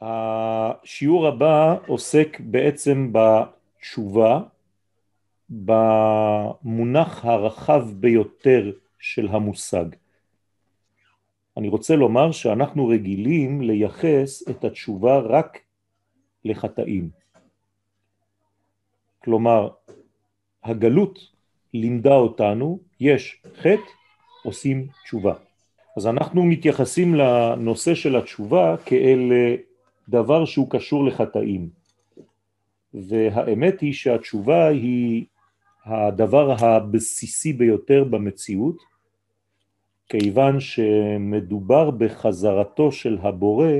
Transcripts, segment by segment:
השיעור הבא עוסק בעצם בתשובה, במונח הרחב ביותר של המושג. אני רוצה לומר שאנחנו רגילים לייחס את התשובה רק לחטאים. כלומר, הגלות לימדה אותנו, יש חטא, עושים תשובה. אז אנחנו מתייחסים לנושא של התשובה כאל דבר שהוא קשור לחטאים. והאמת היא שהתשובה היא הדבר הבסיסי ביותר במציאות, כיוון שמדובר בחזרתו של הבורא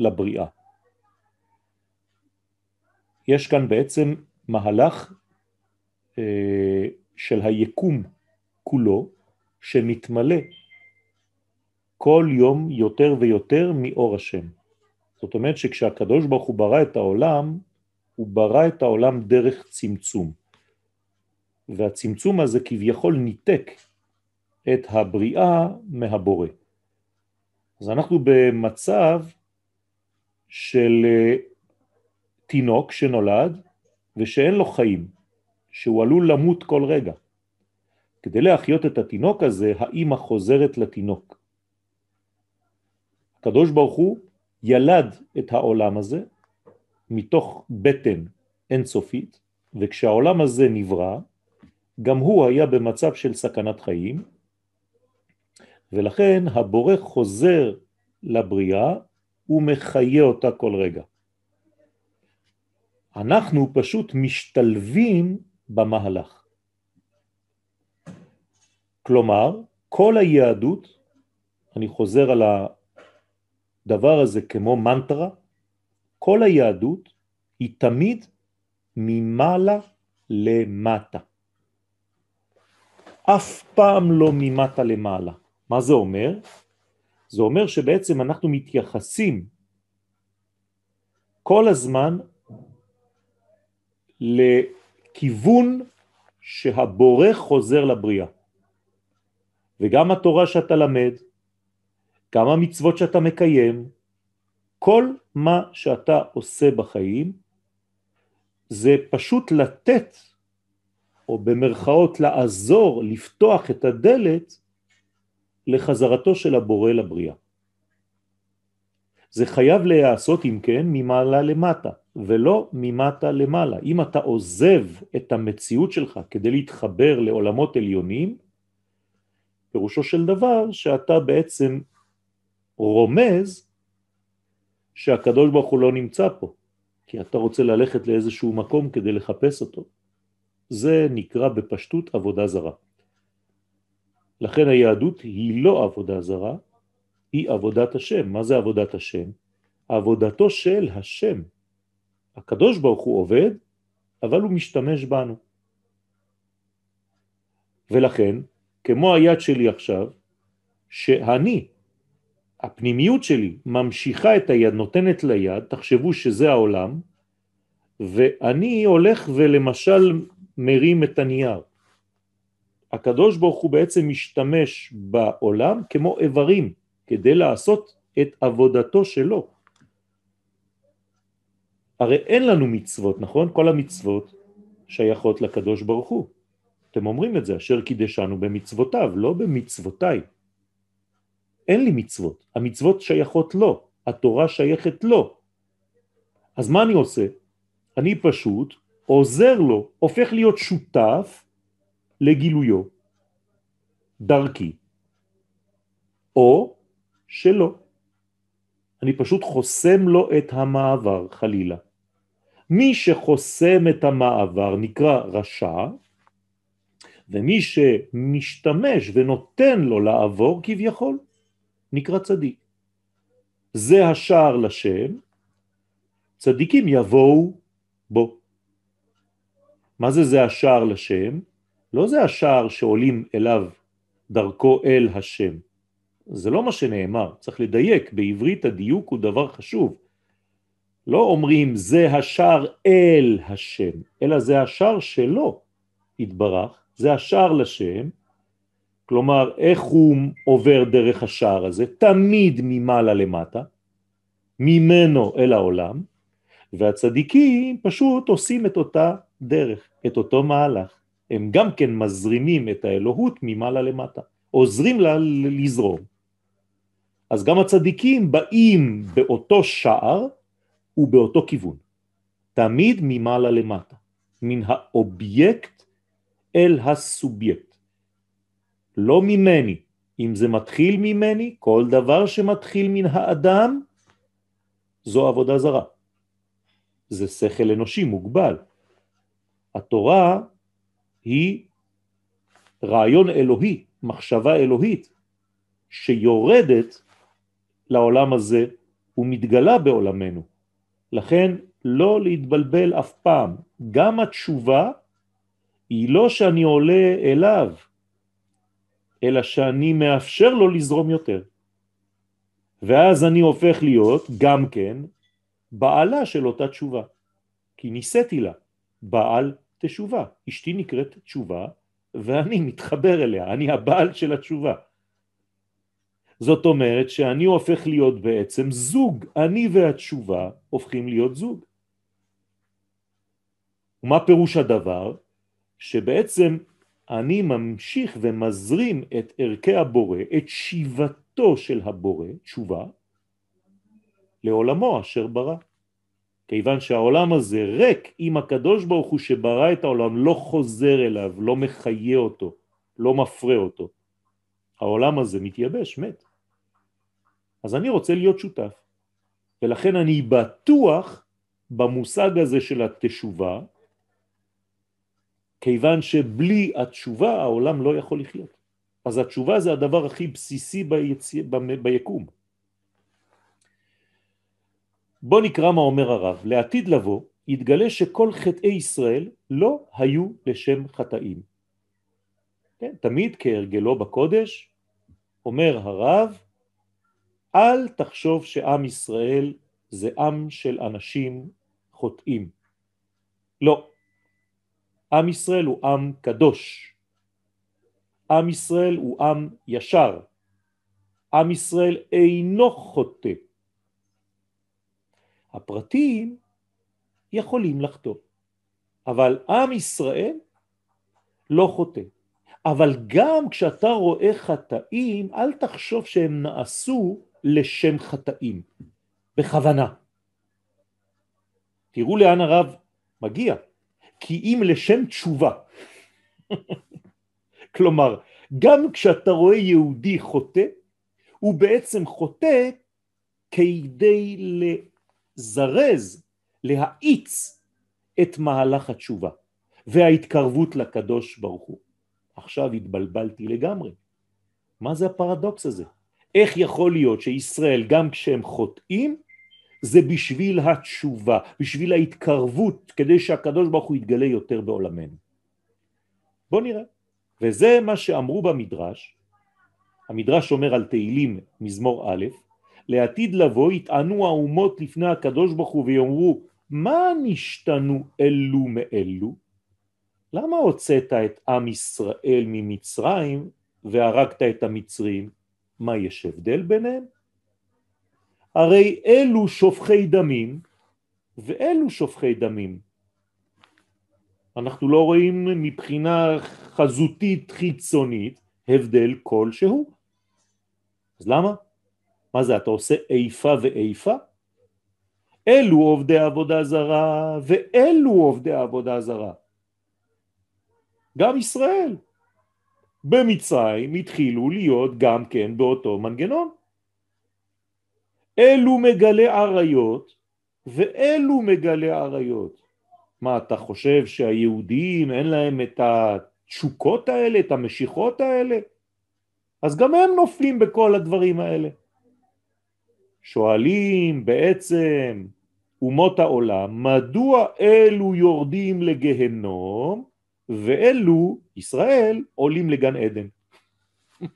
לבריאה. יש כאן בעצם מהלך אה, של היקום כולו שמתמלא כל יום יותר ויותר מאור השם. זאת אומרת שכשהקדוש ברוך הוא ברא את העולם, הוא ברא את העולם דרך צמצום. והצמצום הזה כביכול ניתק את הבריאה מהבורא. אז אנחנו במצב של אה, תינוק שנולד ושאין לו חיים, שהוא עלול למות כל רגע. כדי להחיות את התינוק הזה, האימא חוזרת לתינוק. הקדוש ברוך הוא ילד את העולם הזה מתוך בטן אינסופית, וכשהעולם הזה נברא, גם הוא היה במצב של סכנת חיים, ולכן הבורא חוזר לבריאה ומחיה אותה כל רגע. אנחנו פשוט משתלבים במהלך. כלומר, כל היהדות, אני חוזר על הדבר הזה כמו מנטרה, כל היהדות היא תמיד ממעלה למטה. אף פעם לא ממטה למעלה. מה זה אומר? זה אומר שבעצם אנחנו מתייחסים כל הזמן לכיוון שהבורא חוזר לבריאה. וגם התורה שאתה למד, גם המצוות שאתה מקיים, כל מה שאתה עושה בחיים זה פשוט לתת, או במרכאות לעזור, לפתוח את הדלת לחזרתו של הבורא לבריאה. זה חייב להיעשות אם כן ממעלה למטה ולא ממטה למעלה. אם אתה עוזב את המציאות שלך כדי להתחבר לעולמות עליונים, פירושו של דבר שאתה בעצם רומז שהקדוש ברוך הוא לא נמצא פה, כי אתה רוצה ללכת לאיזשהו מקום כדי לחפש אותו. זה נקרא בפשטות עבודה זרה. לכן היהדות היא לא עבודה זרה, היא עבודת השם. מה זה עבודת השם? עבודתו של השם. הקדוש ברוך הוא עובד, אבל הוא משתמש בנו. ולכן, כמו היד שלי עכשיו, שאני, הפנימיות שלי, ממשיכה את היד, נותנת ליד, תחשבו שזה העולם, ואני הולך ולמשל מרים את הנייר. הקדוש ברוך הוא בעצם משתמש בעולם כמו איברים כדי לעשות את עבודתו שלו. הרי אין לנו מצוות, נכון? כל המצוות שייכות לקדוש ברוך הוא. אתם אומרים את זה, אשר קידשנו במצוותיו, לא במצוותיי. אין לי מצוות, המצוות שייכות לו, התורה שייכת לו. אז מה אני עושה? אני פשוט עוזר לו, הופך להיות שותף לגילויו, דרכי, או שלא. אני פשוט חוסם לו את המעבר חלילה. מי שחוסם את המעבר נקרא רשע, ומי שמשתמש ונותן לו לעבור כביכול נקרא צדיק. זה השער לשם, צדיקים יבואו בו. מה זה זה השער לשם? לא זה השער שעולים אליו דרכו אל השם. זה לא מה שנאמר, צריך לדייק, בעברית הדיוק הוא דבר חשוב. לא אומרים זה השער אל השם, אלא זה השער שלו התברך, זה השער לשם, כלומר איך הוא עובר דרך השער הזה, תמיד ממעלה למטה, ממנו אל העולם, והצדיקים פשוט עושים את אותה דרך, את אותו מהלך. הם גם כן מזרימים את האלוהות ממעלה למטה, עוזרים לה לזרום. אז גם הצדיקים באים באותו שער ובאותו כיוון, תמיד ממעלה למטה, מן האובייקט אל הסובייקט. לא ממני, אם זה מתחיל ממני, כל דבר שמתחיל מן האדם, זו עבודה זרה. זה שכל אנושי מוגבל. התורה היא רעיון אלוהי, מחשבה אלוהית, שיורדת לעולם הזה ומתגלה בעולמנו. לכן לא להתבלבל אף פעם. גם התשובה היא לא שאני עולה אליו, אלא שאני מאפשר לו לזרום יותר. ואז אני הופך להיות גם כן בעלה של אותה תשובה, כי ניסיתי לה, בעל תשובה. אשתי נקראת תשובה ואני מתחבר אליה, אני הבעל של התשובה. זאת אומרת שאני הופך להיות בעצם זוג, אני והתשובה הופכים להיות זוג. ומה פירוש הדבר? שבעצם אני ממשיך ומזרים את ערכי הבורא, את שיבתו של הבורא, תשובה, לעולמו אשר ברא. כיוון שהעולם הזה ריק אם הקדוש ברוך הוא שברא את העולם לא חוזר אליו, לא מחיה אותו, לא מפרה אותו. העולם הזה מתייבש, מת. אז אני רוצה להיות שותף. ולכן אני בטוח במושג הזה של התשובה, כיוון שבלי התשובה העולם לא יכול לחיות. אז התשובה זה הדבר הכי בסיסי ביצ... ביקום. בוא נקרא מה אומר הרב. לעתיד לבוא יתגלה שכל חטאי ישראל לא היו לשם חטאים. כן, תמיד כהרגלו בקודש אומר הרב אל תחשוב שעם ישראל זה עם של אנשים חוטאים. לא. עם ישראל הוא עם קדוש. עם ישראל הוא עם ישר. עם ישראל אינו חוטא. הפרטים יכולים לחטוא, אבל עם ישראל לא חוטא. אבל גם כשאתה רואה חטאים, אל תחשוב שהם נעשו לשם חטאים, בכוונה. תראו לאן הרב מגיע, כי אם לשם תשובה. כלומר, גם כשאתה רואה יהודי חוטא, הוא בעצם חוטא כדי לזרז, להאיץ את מהלך התשובה וההתקרבות לקדוש ברוך הוא. עכשיו התבלבלתי לגמרי. מה זה הפרדוקס הזה? איך יכול להיות שישראל גם כשהם חוטאים זה בשביל התשובה, בשביל ההתקרבות, כדי שהקדוש ברוך הוא יתגלה יותר בעולמנו. בוא נראה. וזה מה שאמרו במדרש, המדרש אומר על תהילים מזמור א', לעתיד לבוא יטענו האומות לפני הקדוש ברוך הוא ויאמרו מה נשתנו אלו מאלו? למה הוצאת את עם ישראל ממצרים והרגת את המצרים? מה יש הבדל ביניהם? הרי אלו שופכי דמים ואלו שופכי דמים. אנחנו לא רואים מבחינה חזותית חיצונית הבדל כלשהו. אז למה? מה זה, אתה עושה איפה ואיפה? אלו עובדי עבודה זרה ואלו עובדי עבודה זרה. גם ישראל. במצרים התחילו להיות גם כן באותו מנגנון. אלו מגלי עריות ואלו מגלי עריות. מה, אתה חושב שהיהודים אין להם את התשוקות האלה, את המשיכות האלה? אז גם הם נופלים בכל הדברים האלה. שואלים בעצם אומות העולם, מדוע אלו יורדים לגהנום ואלו, ישראל, עולים לגן עדן.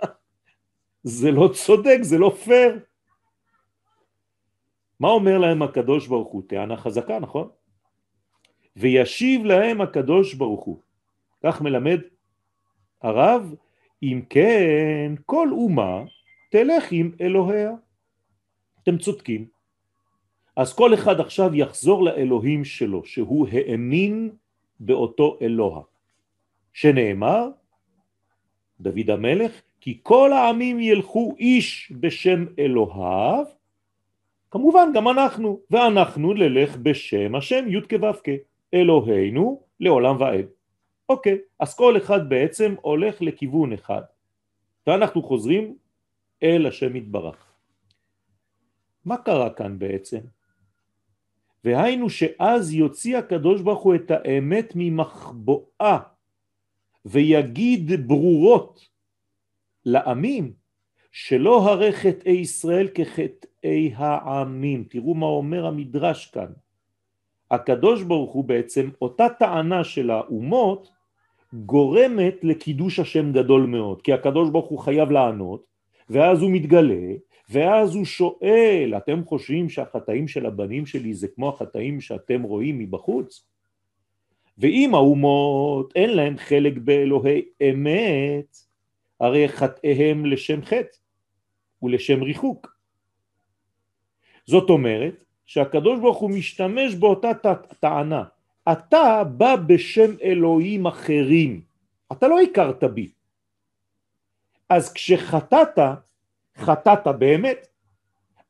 זה לא צודק, זה לא פייר. מה אומר להם הקדוש ברוך הוא? טענה חזקה, נכון? וישיב להם הקדוש ברוך הוא. כך מלמד הרב, אם כן, כל אומה תלך עם אלוהיה. אתם צודקים. אז כל אחד עכשיו יחזור לאלוהים שלו, שהוא האמין באותו אלוה, שנאמר, דוד המלך, כי כל העמים ילכו איש בשם אלוהיו, כמובן גם אנחנו, ואנחנו נלך בשם השם י' כו' אלוהינו לעולם ועד. אוקיי, אז כל אחד בעצם הולך לכיוון אחד, ואנחנו חוזרים אל השם יתברך. מה קרה כאן בעצם? והיינו שאז יוציא הקדוש ברוך הוא את האמת ממחבואה ויגיד ברורות לעמים שלא הרי חטאי ישראל כחטאי העמים. תראו מה אומר המדרש כאן. הקדוש ברוך הוא בעצם, אותה טענה של האומות גורמת לקידוש השם גדול מאוד, כי הקדוש ברוך הוא חייב לענות, ואז הוא מתגלה, ואז הוא שואל, אתם חושבים שהחטאים של הבנים שלי זה כמו החטאים שאתם רואים מבחוץ? ואם האומות אין להם חלק באלוהי אמת, הרי חטאיהם לשם חטא ולשם ריחוק. זאת אומרת שהקדוש ברוך הוא משתמש באותה טענה. אתה בא בשם אלוהים אחרים, אתה לא הכרת בי. אז כשחטאת, חטאת באמת.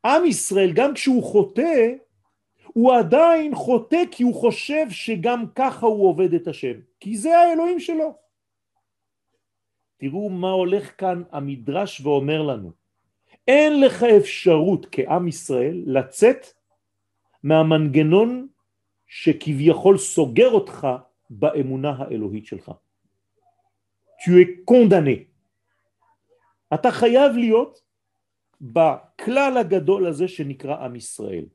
עם ישראל גם כשהוא חוטא, הוא עדיין חוטא כי הוא חושב שגם ככה הוא עובד את השם, כי זה האלוהים שלו. תראו מה הולך כאן המדרש ואומר לנו. אין לך אפשרות כעם ישראל לצאת מהמנגנון שכביכול סוגר אותך באמונה האלוהית שלך. Tu es condamné. אתה חייב להיות בכלל הגדול הזה שנקרא עם ישראל.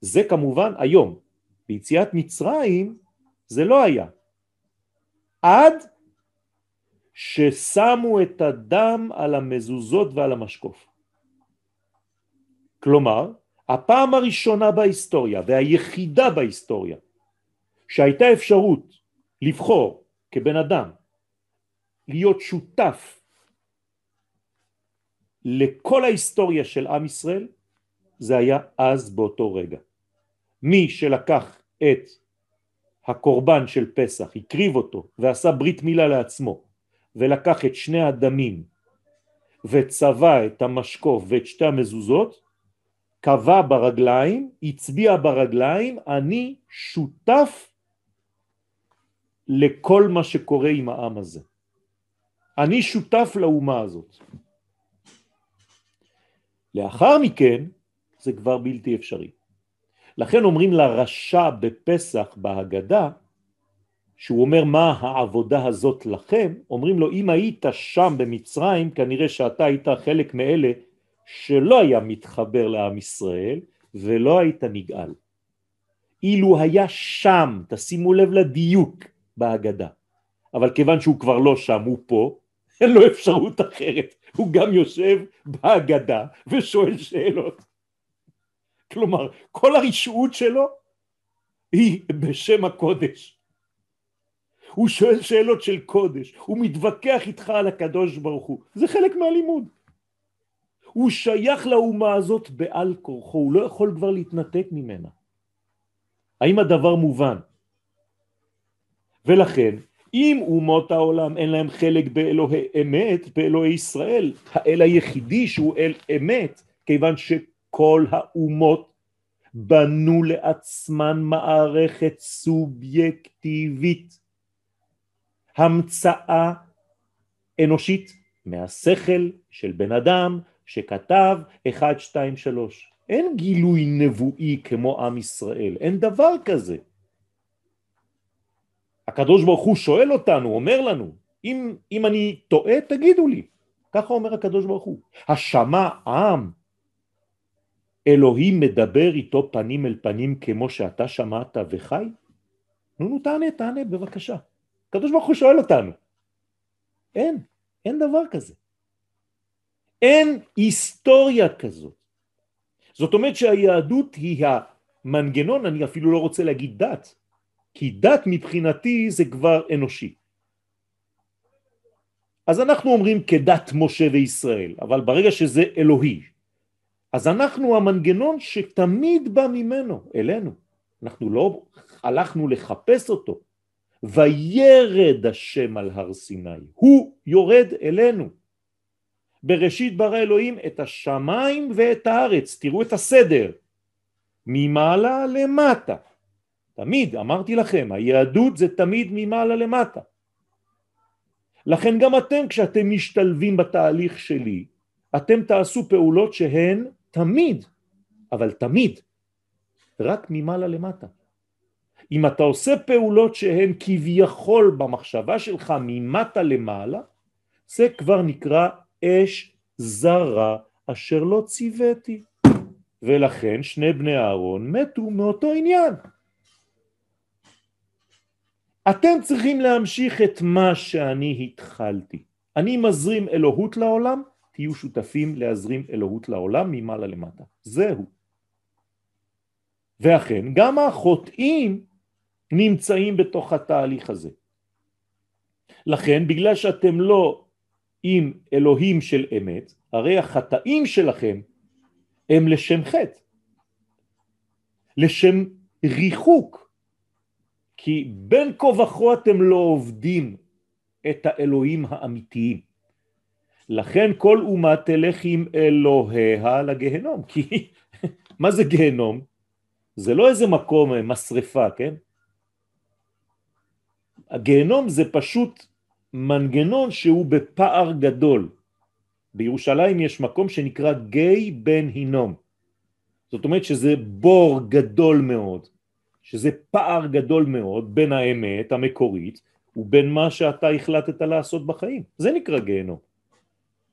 זה כמובן היום. ביציאת מצרים זה לא היה. עד ששמו את הדם על המזוזות ועל המשקוף. כלומר, הפעם הראשונה בהיסטוריה והיחידה בהיסטוריה שהייתה אפשרות לבחור כבן אדם להיות שותף לכל ההיסטוריה של עם ישראל זה היה אז באותו רגע. מי שלקח את הקורבן של פסח, הקריב אותו ועשה ברית מילה לעצמו ולקח את שני הדמים וצבע את המשקוף ואת שתי המזוזות, קבע ברגליים, הצביע ברגליים, אני שותף לכל מה שקורה עם העם הזה. אני שותף לאומה הזאת. לאחר מכן זה כבר בלתי אפשרי. לכן אומרים לרשע בפסח בהגדה, שהוא אומר מה העבודה הזאת לכם, אומרים לו אם היית שם במצרים כנראה שאתה היית חלק מאלה שלא היה מתחבר לעם ישראל ולא היית נגאל. אילו היה שם, תשימו לב לדיוק בהגדה, אבל כיוון שהוא כבר לא שם, הוא פה, אין לו אפשרות אחרת, הוא גם יושב בהגדה ושואל שאלות. כלומר, כל הרשעות שלו היא בשם הקודש. הוא שואל שאלות של קודש, הוא מתווכח איתך על הקדוש ברוך הוא, זה חלק מהלימוד. הוא שייך לאומה הזאת בעל כורחו, הוא לא יכול כבר להתנתק ממנה. האם הדבר מובן? ולכן אם אומות העולם אין להם חלק באלוהי אמת, באלוהי ישראל, האל היחידי שהוא אל אמת, כיוון שכל האומות בנו לעצמן מערכת סובייקטיבית, המצאה אנושית מהשכל של בן אדם שכתב 1, 2, 3. אין גילוי נבואי כמו עם ישראל, אין דבר כזה. הקדוש ברוך הוא שואל אותנו, אומר לנו, אם, אם אני טועה תגידו לי, ככה אומר הקדוש ברוך הוא. השמע עם, אלוהים מדבר איתו פנים אל פנים כמו שאתה שמעת וחי? נו נו תענה, תענה בבקשה. הקדוש ברוך הוא שואל אותנו. אין, אין דבר כזה. אין היסטוריה כזאת. זאת אומרת שהיהדות היא המנגנון, אני אפילו לא רוצה להגיד דת, כי דת מבחינתי זה כבר אנושי. אז אנחנו אומרים כדת משה וישראל, אבל ברגע שזה אלוהי, אז אנחנו המנגנון שתמיד בא ממנו, אלינו. אנחנו לא הלכנו לחפש אותו. וירד השם על הר סיני, הוא יורד אלינו. בראשית ברא אלוהים את השמיים ואת הארץ, תראו את הסדר, ממעלה למטה. תמיד, אמרתי לכם, היהדות זה תמיד ממעלה למטה. לכן גם אתם כשאתם משתלבים בתהליך שלי, אתם תעשו פעולות שהן תמיד, אבל תמיד, רק ממעלה למטה. אם אתה עושה פעולות שהן כביכול במחשבה שלך ממטה למעלה, זה כבר נקרא אש זרה אשר לא ציוויתי. ולכן שני בני אהרון מתו מאותו עניין. אתם צריכים להמשיך את מה שאני התחלתי. אני מזרים אלוהות לעולם, תהיו שותפים להזרים אלוהות לעולם ממעלה למטה. זהו. ואכן, גם החוטאים נמצאים בתוך התהליך הזה. לכן, בגלל שאתם לא עם אלוהים של אמת, הרי החטאים שלכם הם לשם חטא, לשם ריחוק, כי בין כה וכה אתם לא עובדים את האלוהים האמיתיים. לכן כל אומה תלך עם אלוהיה לגהנום, כי מה זה גהנום? זה לא איזה מקום משרפה, כן? הגהנום זה פשוט מנגנון שהוא בפער גדול. בירושלים יש מקום שנקרא גיא בן הינום. זאת אומרת שזה בור גדול מאוד, שזה פער גדול מאוד בין האמת המקורית ובין מה שאתה החלטת לעשות בחיים. זה נקרא גיהנום.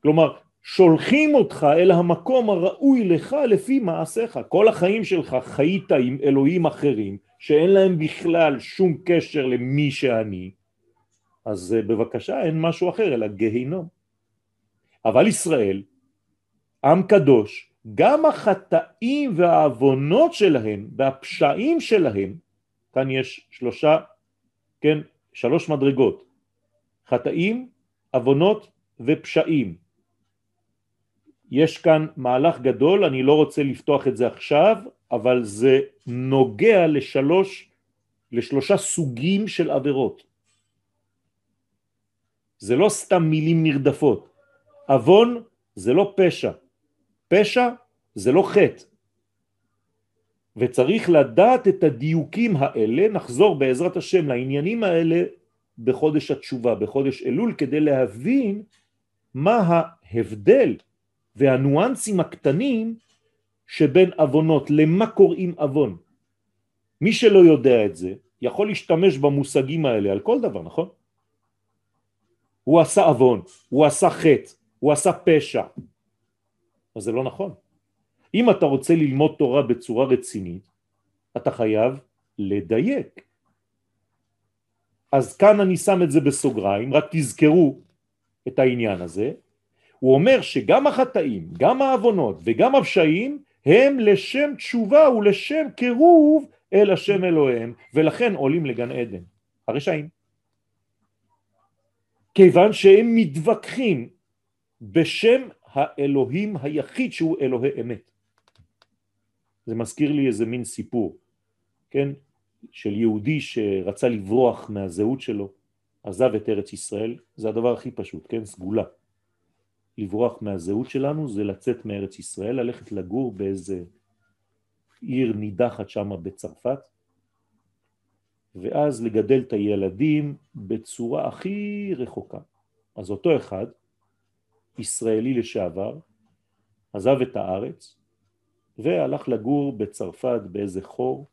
כלומר, שולחים אותך אל המקום הראוי לך לפי מעשיך. כל החיים שלך חיית עם אלוהים אחרים שאין להם בכלל שום קשר למי שאני, אז אה, בבקשה אין משהו אחר אלא גיהינום. אבל ישראל, עם קדוש, גם החטאים והעוונות שלהם והפשעים שלהם, כאן יש שלושה, כן, שלוש מדרגות, חטאים, עוונות ופשעים. יש כאן מהלך גדול, אני לא רוצה לפתוח את זה עכשיו, אבל זה נוגע לשלוש, לשלושה סוגים של עבירות. זה לא סתם מילים נרדפות. עוון זה לא פשע. פשע זה לא חטא. וצריך לדעת את הדיוקים האלה, נחזור בעזרת השם לעניינים האלה בחודש התשובה, בחודש אלול, כדי להבין מה ההבדל והניואנסים הקטנים שבין אבונות, למה קוראים אבון. מי שלא יודע את זה, יכול להשתמש במושגים האלה על כל דבר, נכון? הוא עשה אבון, הוא עשה חטא, הוא עשה פשע. אז זה לא נכון. אם אתה רוצה ללמוד תורה בצורה רצינית, אתה חייב לדייק. אז כאן אני שם את זה בסוגריים, רק תזכרו את העניין הזה. הוא אומר שגם החטאים, גם העוונות וגם הפשעים הם לשם תשובה ולשם קירוב אל השם אלוהיהם, ולכן עולים לגן עדן, הרשעים. כיוון שהם מתווכחים בשם האלוהים היחיד שהוא אלוהי אמת. זה מזכיר לי איזה מין סיפור, כן, של יהודי שרצה לברוח מהזהות שלו, עזב את ארץ ישראל, זה הדבר הכי פשוט, כן, סגולה. לברוח מהזהות שלנו זה לצאת מארץ ישראל, ללכת לגור באיזה עיר נידחת שם בצרפת, ואז לגדל את הילדים בצורה הכי רחוקה. אז אותו אחד, ישראלי לשעבר, עזב את הארץ והלך לגור בצרפת באיזה חור,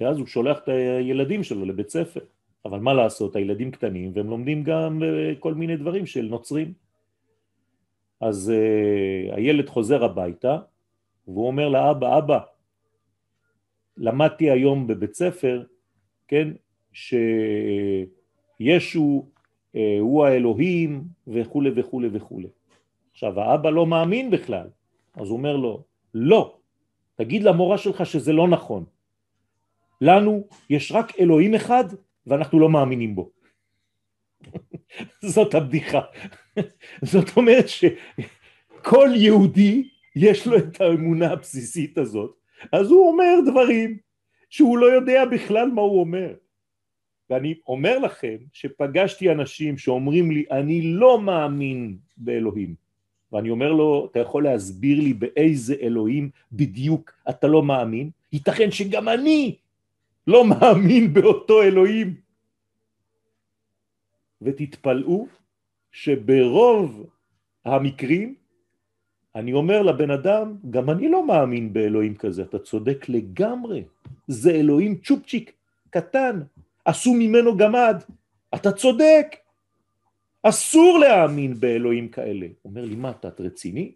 ואז הוא שולח את הילדים שלו לבית ספר. אבל מה לעשות, הילדים קטנים והם לומדים גם אה, כל מיני דברים של נוצרים. אז uh, הילד חוזר הביתה והוא אומר לאבא, אבא, למדתי היום בבית ספר, כן, שישו uh, הוא האלוהים וכו' וכו' וכו'. עכשיו האבא לא מאמין בכלל, אז הוא אומר לו, לא, תגיד למורה שלך שזה לא נכון. לנו יש רק אלוהים אחד ואנחנו לא מאמינים בו. זאת הבדיחה. זאת אומרת שכל יהודי יש לו את האמונה הבסיסית הזאת, אז הוא אומר דברים שהוא לא יודע בכלל מה הוא אומר. ואני אומר לכם שפגשתי אנשים שאומרים לי אני לא מאמין באלוהים ואני אומר לו אתה יכול להסביר לי באיזה אלוהים בדיוק אתה לא מאמין? ייתכן שגם אני לא מאמין באותו אלוהים ותתפלאו שברוב המקרים אני אומר לבן אדם, גם אני לא מאמין באלוהים כזה, אתה צודק לגמרי, זה אלוהים צ'ופצ'יק, קטן, עשו ממנו גמד, אתה צודק, אסור להאמין באלוהים כאלה. הוא אומר לי, מה, אתה את רציני?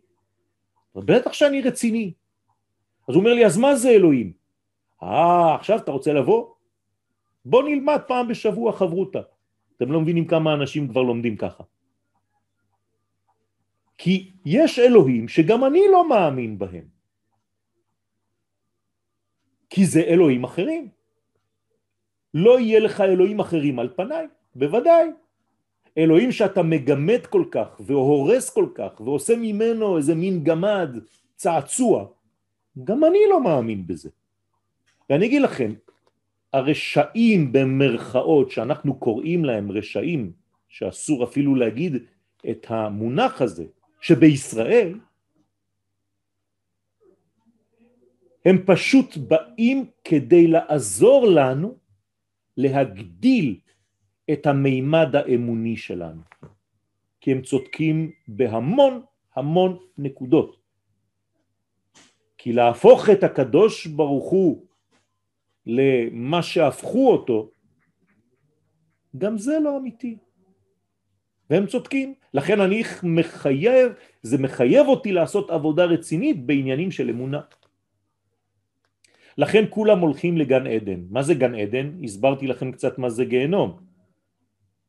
בטח שאני רציני. אז הוא אומר לי, אז מה זה אלוהים? אה, עכשיו אתה רוצה לבוא? בוא נלמד פעם בשבוע חברותה. אתם לא מבינים כמה אנשים כבר לומדים ככה. כי יש אלוהים שגם אני לא מאמין בהם. כי זה אלוהים אחרים. לא יהיה לך אלוהים אחרים על פניי, בוודאי. אלוהים שאתה מגמד כל כך והורס כל כך ועושה ממנו איזה מין גמד, צעצוע, גם אני לא מאמין בזה. ואני אגיד לכם, הרשעים במרכאות שאנחנו קוראים להם רשעים, שאסור אפילו להגיד את המונח הזה, שבישראל הם פשוט באים כדי לעזור לנו להגדיל את המימד האמוני שלנו. כי הם צודקים בהמון המון נקודות. כי להפוך את הקדוש ברוך הוא למה שהפכו אותו, גם זה לא אמיתי. והם צודקים. לכן אני מחייב, זה מחייב אותי לעשות עבודה רצינית בעניינים של אמונה. לכן כולם הולכים לגן עדן. מה זה גן עדן? הסברתי לכם קצת מה זה גיהנום.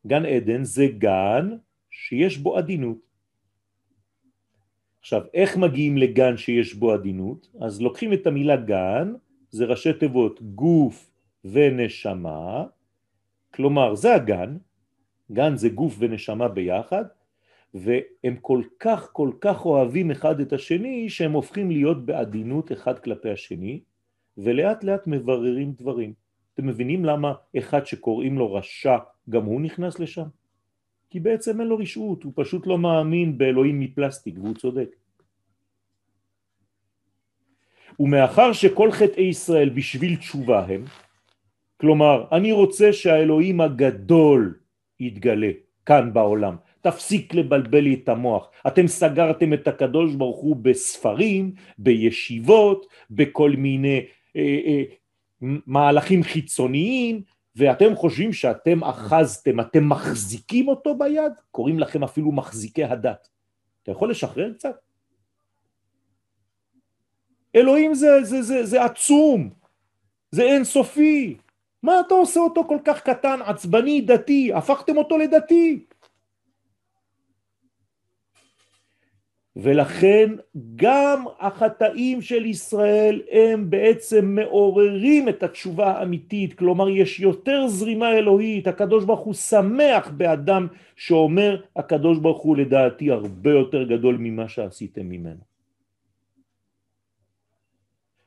גן עדן זה גן שיש בו עדינות. עכשיו, איך מגיעים לגן שיש בו עדינות? אז לוקחים את המילה גן, זה ראשי תיבות גוף ונשמה, כלומר זה הגן, גן זה גוף ונשמה ביחד, והם כל כך כל כך אוהבים אחד את השני שהם הופכים להיות בעדינות אחד כלפי השני, ולאט לאט מבררים דברים. אתם מבינים למה אחד שקוראים לו רשע גם הוא נכנס לשם? כי בעצם אין לו רשעות, הוא פשוט לא מאמין באלוהים מפלסטיק והוא צודק. ומאחר שכל חטאי ישראל בשביל תשובה הם, כלומר אני רוצה שהאלוהים הגדול יתגלה כאן בעולם, תפסיק לבלבל לי את המוח, אתם סגרתם את הקדוש ברוך הוא בספרים, בישיבות, בכל מיני אה, אה, מהלכים חיצוניים ואתם חושבים שאתם אחזתם, אתם מחזיקים אותו ביד, קוראים לכם אפילו מחזיקי הדת. אתה יכול לשחרר קצת? אלוהים זה, זה, זה, זה עצום, זה אינסופי. מה אתה עושה אותו כל כך קטן, עצבני, דתי? הפכתם אותו לדתי. ולכן גם החטאים של ישראל הם בעצם מעוררים את התשובה האמיתית, כלומר יש יותר זרימה אלוהית, הקדוש ברוך הוא שמח באדם שאומר הקדוש ברוך הוא לדעתי הרבה יותר גדול ממה שעשיתם ממנו.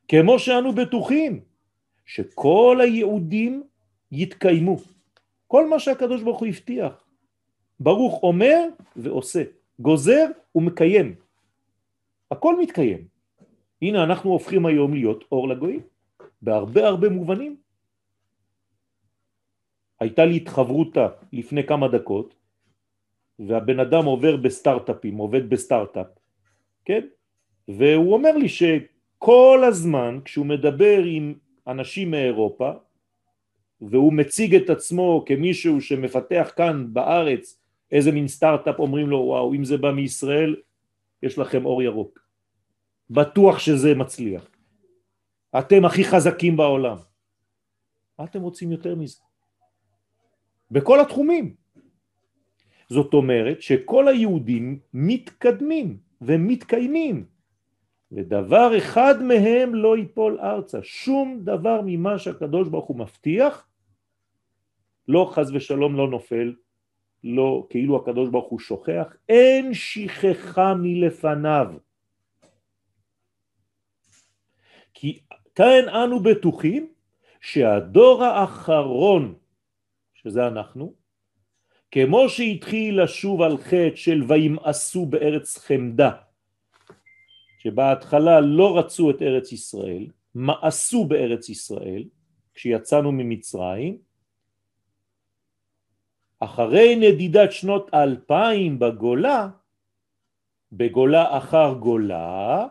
כמו שאנו בטוחים שכל היהודים יתקיימו, כל מה שהקדוש ברוך הוא הבטיח, ברוך אומר ועושה, גוזר ומקיים. הכל מתקיים. הנה אנחנו הופכים היום להיות אור לגויים, בהרבה הרבה מובנים. הייתה לי התחברותה לפני כמה דקות, והבן אדם עובר בסטארט-אפים, עובד בסטארט-אפ, כן? והוא אומר לי שכל הזמן כשהוא מדבר עם אנשים מאירופה, והוא מציג את עצמו כמישהו שמפתח כאן בארץ איזה מין סטארט-אפ, אומרים לו וואו אם זה בא מישראל יש לכם אור ירוק. בטוח שזה מצליח. אתם הכי חזקים בעולם. מה אתם רוצים יותר מזה? בכל התחומים. זאת אומרת שכל היהודים מתקדמים ומתקיימים ודבר אחד מהם לא ייפול ארצה, שום דבר ממה שהקדוש ברוך הוא מבטיח לא חז ושלום לא נופל, לא כאילו הקדוש ברוך הוא שוכח, אין שכחה מלפניו. כי כאן אנו בטוחים שהדור האחרון, שזה אנחנו, כמו שהתחיל לשוב על חטא של וימאסו בארץ חמדה, שבהתחלה לא רצו את ארץ ישראל, מאסו בארץ ישראל, כשיצאנו ממצרים, אחרי נדידת שנות אלפיים בגולה, בגולה אחר גולה,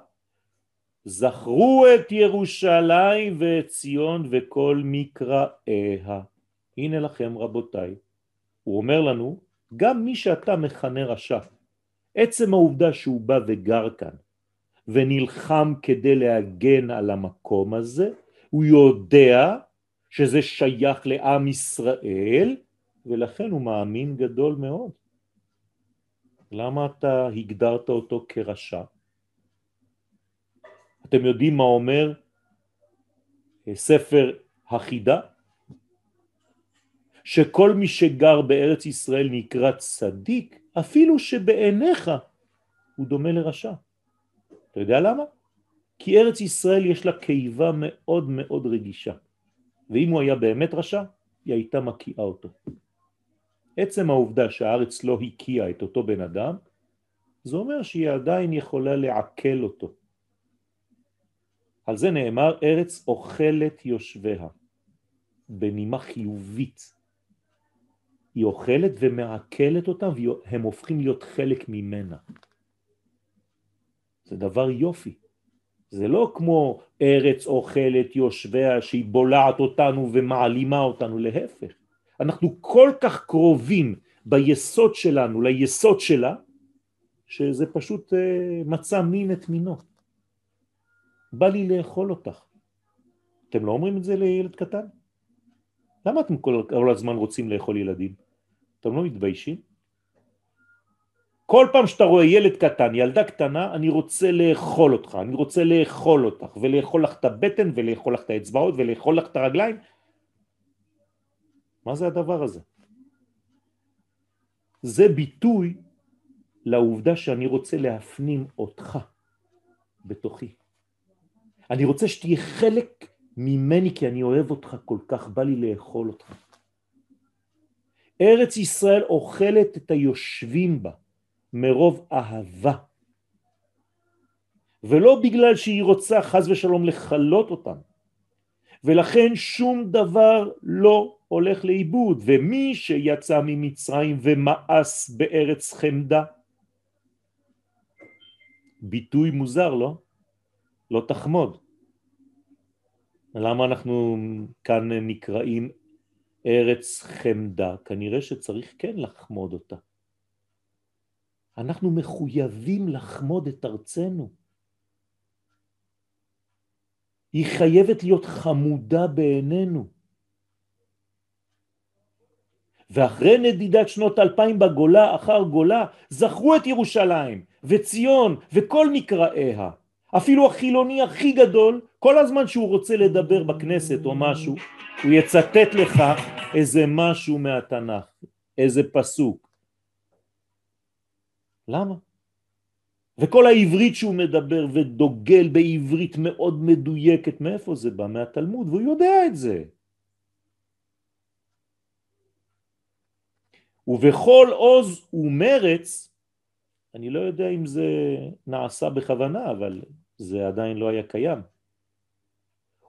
זכרו את ירושלים ואת ציון וכל מקראיה. הנה לכם רבותיי. הוא אומר לנו, גם מי שאתה מכנה רשע, עצם העובדה שהוא בא וגר כאן ונלחם כדי להגן על המקום הזה, הוא יודע שזה שייך לעם ישראל ולכן הוא מאמין גדול מאוד. למה אתה הגדרת אותו כרשע? אתם יודעים מה אומר אה, ספר החידה? שכל מי שגר בארץ ישראל נקרא צדיק, אפילו שבעיניך הוא דומה לרשע. אתה יודע למה? כי ארץ ישראל יש לה קיבה מאוד מאוד רגישה, ואם הוא היה באמת רשע, היא הייתה מקיאה אותו. עצם העובדה שהארץ לא הקיאה את אותו בן אדם, זה אומר שהיא עדיין יכולה לעכל אותו. על זה נאמר ארץ אוכלת יושביה, בנימה חיובית. היא אוכלת ומעכלת אותם והם הופכים להיות חלק ממנה. זה דבר יופי. זה לא כמו ארץ אוכלת יושביה שהיא בולעת אותנו ומעלימה אותנו, להפך. אנחנו כל כך קרובים ביסוד שלנו ליסוד שלה, שזה פשוט אה, מצא מין את מינו. בא לי לאכול אותך. אתם לא אומרים את זה לילד קטן? למה אתם כל, כל הזמן רוצים לאכול ילדים? אתם לא מתביישים? כל פעם שאתה רואה ילד קטן, ילדה קטנה, אני רוצה לאכול אותך, אני רוצה לאכול אותך, ולאכול לך את הבטן, ולאכול לך את האצבעות, ולאכול לך את הרגליים. מה זה הדבר הזה? זה ביטוי לעובדה שאני רוצה להפנים אותך בתוכי. אני רוצה שתהיה חלק ממני כי אני אוהב אותך כל כך, בא לי לאכול אותך. ארץ ישראל אוכלת את היושבים בה מרוב אהבה, ולא בגלל שהיא רוצה חז ושלום לחלות אותם, ולכן שום דבר לא הולך לאיבוד, ומי שיצא ממצרים ומאס בארץ חמדה, ביטוי מוזר, לא? לא תחמוד. למה אנחנו כאן נקראים ארץ חמדה? כנראה שצריך כן לחמוד אותה. אנחנו מחויבים לחמוד את ארצנו. היא חייבת להיות חמודה בעינינו. ואחרי נדידת שנות אלפיים בגולה אחר גולה, זכרו את ירושלים וציון וכל מקראיה. אפילו החילוני הכי גדול, כל הזמן שהוא רוצה לדבר בכנסת או משהו, הוא יצטט לך איזה משהו מהתנ"ך, איזה פסוק. למה? וכל העברית שהוא מדבר ודוגל בעברית מאוד מדויקת, מאיפה זה בא? מהתלמוד, והוא יודע את זה. ובכל עוז ומרץ, אני לא יודע אם זה נעשה בכוונה, אבל זה עדיין לא היה קיים.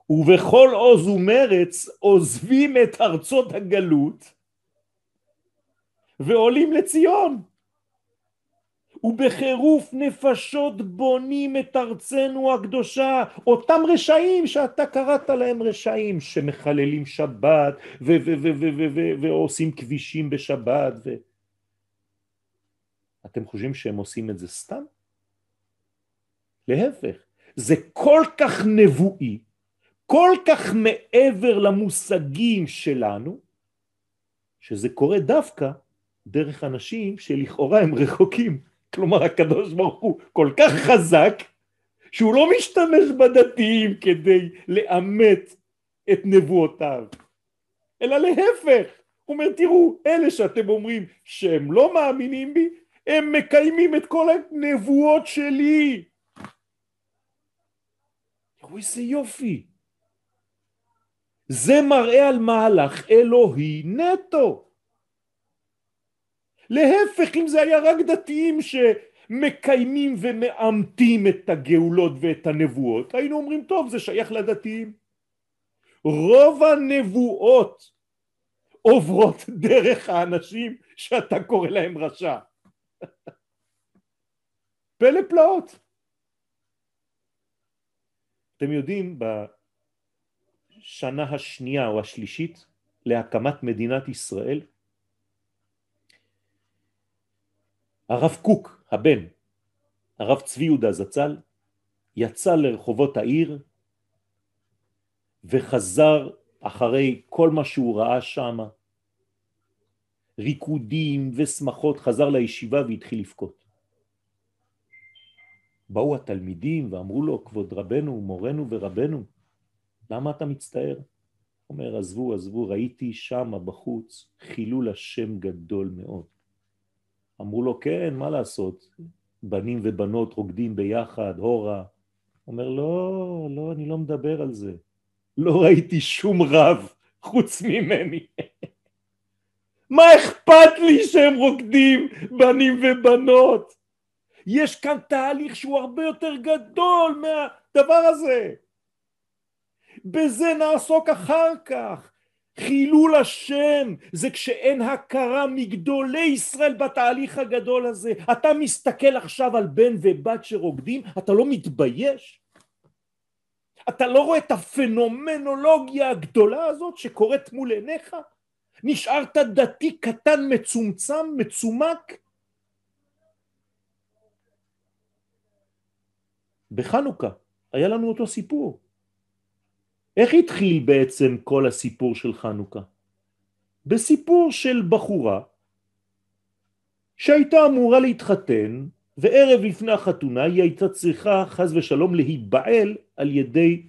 ובכל עוז ומרץ עוזבים את ארצות הגלות ועולים לציון. ובחירוף נפשות בונים את ארצנו הקדושה, אותם רשעים שאתה קראת להם רשעים, שמחללים שבת ועושים כבישים בשבת. ו... אתם חושבים שהם עושים את זה סתם? להפך, זה כל כך נבואי, כל כך מעבר למושגים שלנו, שזה קורה דווקא דרך אנשים שלכאורה הם רחוקים. כלומר הקדוש ברוך הוא כל כך חזק שהוא לא משתמש בדתיים כדי לאמת את נבואותיו, אלא להפך, הוא אומר תראו אלה שאתם אומרים שהם לא מאמינים בי הם מקיימים את כל הנבואות שלי תראו איזה יופי. זה מראה על מהלך אלוהי נטו. להפך, אם זה היה רק דתיים שמקיימים ומאמתים את הגאולות ואת הנבואות, היינו אומרים, טוב, זה שייך לדתיים. רוב הנבואות עוברות דרך האנשים שאתה קורא להם רשע. פלא פלאות. אתם יודעים, בשנה השנייה או השלישית להקמת מדינת ישראל, הרב קוק, הבן, הרב צבי יהודה זצ"ל, יצא לרחובות העיר וחזר אחרי כל מה שהוא ראה שם, ריקודים ושמחות, חזר לישיבה והתחיל לבכות. באו התלמידים ואמרו לו, כבוד רבנו, מורנו ורבנו, למה אתה מצטער? אומר, עזבו, עזבו, ראיתי שם בחוץ חילול השם גדול מאוד. אמרו לו, כן, מה לעשות? בנים ובנות רוקדים ביחד, הורה. אומר, לא, לא, אני לא מדבר על זה. לא ראיתי שום רב חוץ ממני. מה אכפת לי שהם רוקדים בנים ובנות? יש כאן תהליך שהוא הרבה יותר גדול מהדבר הזה. בזה נעסוק אחר כך. חילול השם זה כשאין הכרה מגדולי ישראל בתהליך הגדול הזה. אתה מסתכל עכשיו על בן ובת שרוקדים, אתה לא מתבייש? אתה לא רואה את הפנומנולוגיה הגדולה הזאת שקורית מול עיניך? נשארת דתי קטן מצומצם, מצומק? בחנוכה היה לנו אותו סיפור. איך התחיל בעצם כל הסיפור של חנוכה? בסיפור של בחורה שהייתה אמורה להתחתן וערב לפני החתונה היא הייתה צריכה חז ושלום להיבעל על ידי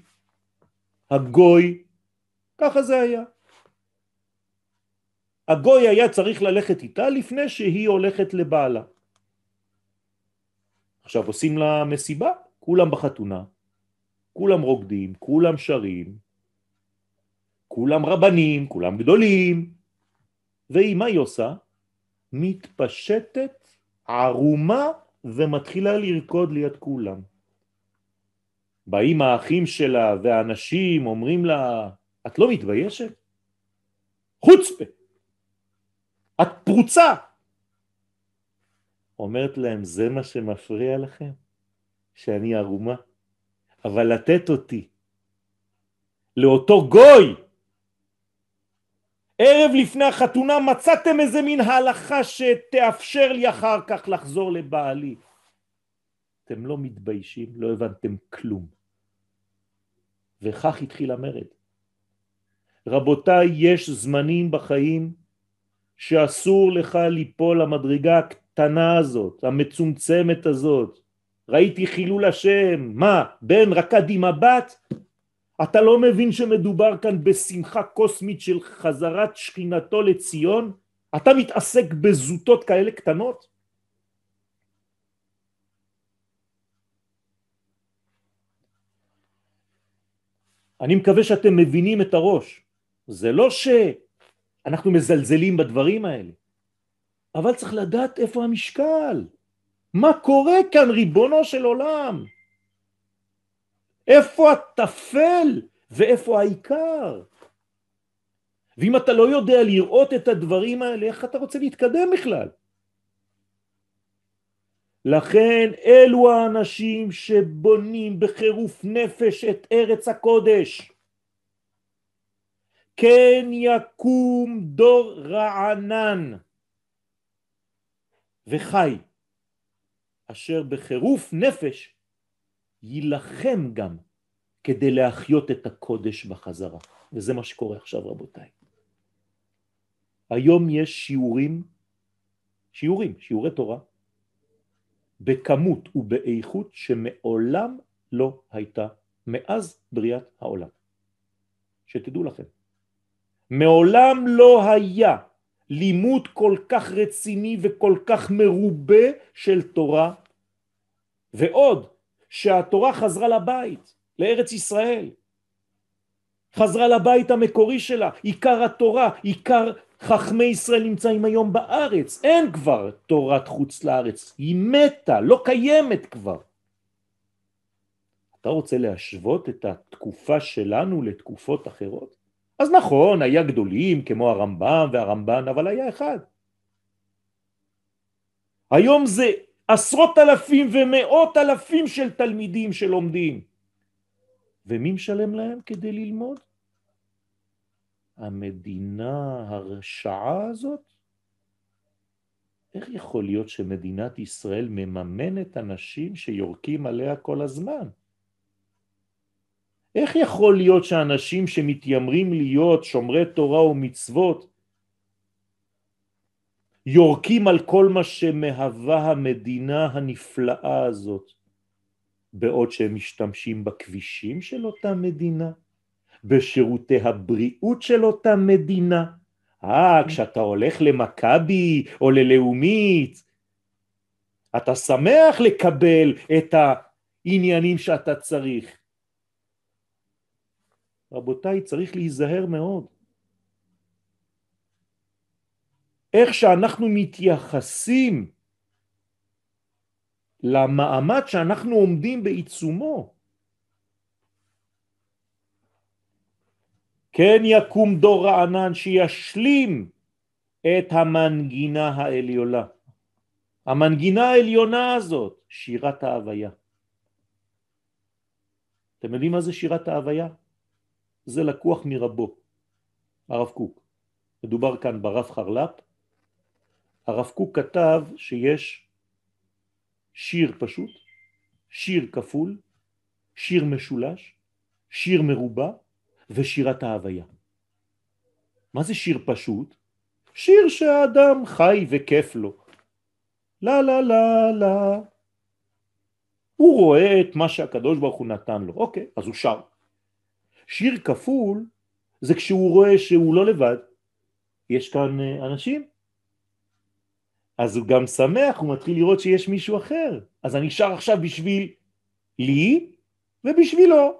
הגוי, ככה זה היה. הגוי היה צריך ללכת איתה לפני שהיא הולכת לבעלה. עכשיו עושים לה מסיבה, כולם בחתונה, כולם רוקדים, כולם שרים, כולם רבנים, כולם גדולים, והיא מה היא עושה? מתפשטת ערומה ומתחילה לרקוד ליד כולם. באים האחים שלה והאנשים אומרים לה, את לא מתביישת? חוצפה, את פרוצה. אומרת להם, זה מה שמפריע לכם? שאני ערומה? אבל לתת אותי לאותו גוי ערב לפני החתונה מצאתם איזה מין הלכה שתאפשר לי אחר כך לחזור לבעלי. אתם לא מתביישים, לא הבנתם כלום. וכך התחיל המרד. רבותיי, יש זמנים בחיים שאסור לך ליפול למדרגה הקטנה הזאת, המצומצמת הזאת. ראיתי חילול השם, מה, בן רקד עם הבת? אתה לא מבין שמדובר כאן בשמחה קוסמית של חזרת שכינתו לציון? אתה מתעסק בזוטות כאלה קטנות? אני מקווה שאתם מבינים את הראש. זה לא שאנחנו מזלזלים בדברים האלה, אבל צריך לדעת איפה המשקל. מה קורה כאן ריבונו של עולם? איפה הטפל ואיפה העיקר? ואם אתה לא יודע לראות את הדברים האלה, איך אתה רוצה להתקדם בכלל? לכן אלו האנשים שבונים בחירוף נפש את ארץ הקודש. כן יקום דור רענן וחי, אשר בחירוף נפש יילחם גם כדי להחיות את הקודש בחזרה. וזה מה שקורה עכשיו רבותיי. היום יש שיעורים, שיעורים, שיעורי תורה, בכמות ובאיכות שמעולם לא הייתה מאז בריאת העולם. שתדעו לכם. מעולם לא היה לימוד כל כך רציני וכל כך מרובה של תורה, ועוד שהתורה חזרה לבית. לארץ ישראל. חזרה לבית המקורי שלה, עיקר התורה, עיקר חכמי ישראל נמצאים היום בארץ, אין כבר תורת חוץ לארץ, היא מתה, לא קיימת כבר. אתה רוצה להשוות את התקופה שלנו לתקופות אחרות? אז נכון, היה גדולים כמו הרמב"ם והרמב"ן, אבל היה אחד. היום זה עשרות אלפים ומאות אלפים של תלמידים שלומדים. ומי משלם להם כדי ללמוד? המדינה הרשעה הזאת? איך יכול להיות שמדינת ישראל מממנת אנשים שיורקים עליה כל הזמן? איך יכול להיות שאנשים שמתיימרים להיות שומרי תורה ומצוות יורקים על כל מה שמהווה המדינה הנפלאה הזאת, בעוד שהם משתמשים בכבישים של אותה מדינה, בשירותי הבריאות של אותה מדינה. אה, כשאתה הולך למכבי או ללאומית, אתה שמח לקבל את העניינים שאתה צריך. רבותיי, צריך להיזהר מאוד. איך שאנחנו מתייחסים למעמד שאנחנו עומדים בעיצומו. כן יקום דור רענן שישלים את המנגינה העליונה. המנגינה העליונה הזאת, שירת ההוויה. אתם יודעים מה זה שירת ההוויה? זה לקוח מרבו, הרב קוק. מדובר כאן ברב חרל"פ. הרב קוק כתב שיש שיר פשוט, שיר כפול, שיר משולש, שיר מרובע ושירת ההוויה. מה זה שיר פשוט? שיר שהאדם חי וכיף לו. לה לה לה לה. הוא רואה את מה שהקדוש ברוך הוא נתן לו, אוקיי, אז הוא שר. שיר כפול זה כשהוא רואה שהוא לא לבד, יש כאן אה, אנשים. אז הוא גם שמח, הוא מתחיל לראות שיש מישהו אחר. אז אני שר עכשיו בשביל לי ובשבילו.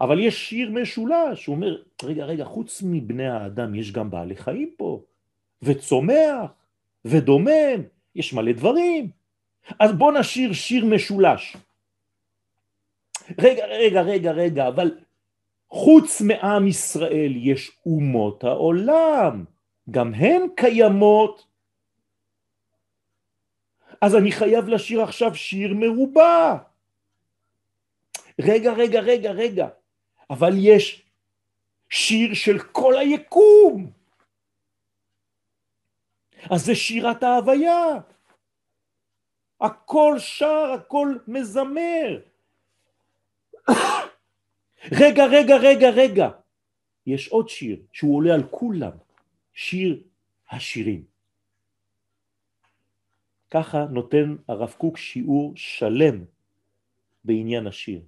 אבל יש שיר משולש, הוא אומר, רגע, רגע, חוץ מבני האדם יש גם בעלי חיים פה, וצומח, ודומם, יש מלא דברים. אז בוא נשיר שיר משולש. רגע, רגע, רגע, רגע, אבל חוץ מעם ישראל יש אומות העולם, גם הן קיימות. אז אני חייב לשיר עכשיו שיר מרובע. רגע, רגע, רגע, רגע, אבל יש שיר של כל היקום. אז זה שירת ההוויה. הכל שר, הכל מזמר. רגע, רגע, רגע, רגע. יש עוד שיר שהוא עולה על כולם, שיר השירים. ככה נותן הרב קוק שיעור שלם בעניין השיר.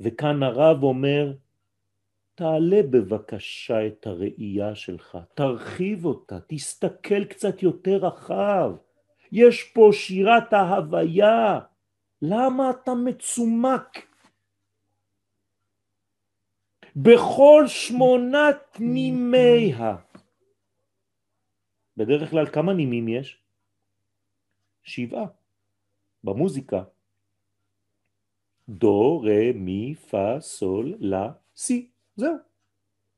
וכאן הרב אומר, תעלה בבקשה את הראייה שלך, תרחיב אותה, תסתכל קצת יותר רחב. יש פה שירת ההוויה, למה אתה מצומק? בכל שמונת נימיה. בדרך כלל כמה נימים יש? שבעה. במוזיקה. דו, רה, מי, פה, סול, לה, סי. זהו.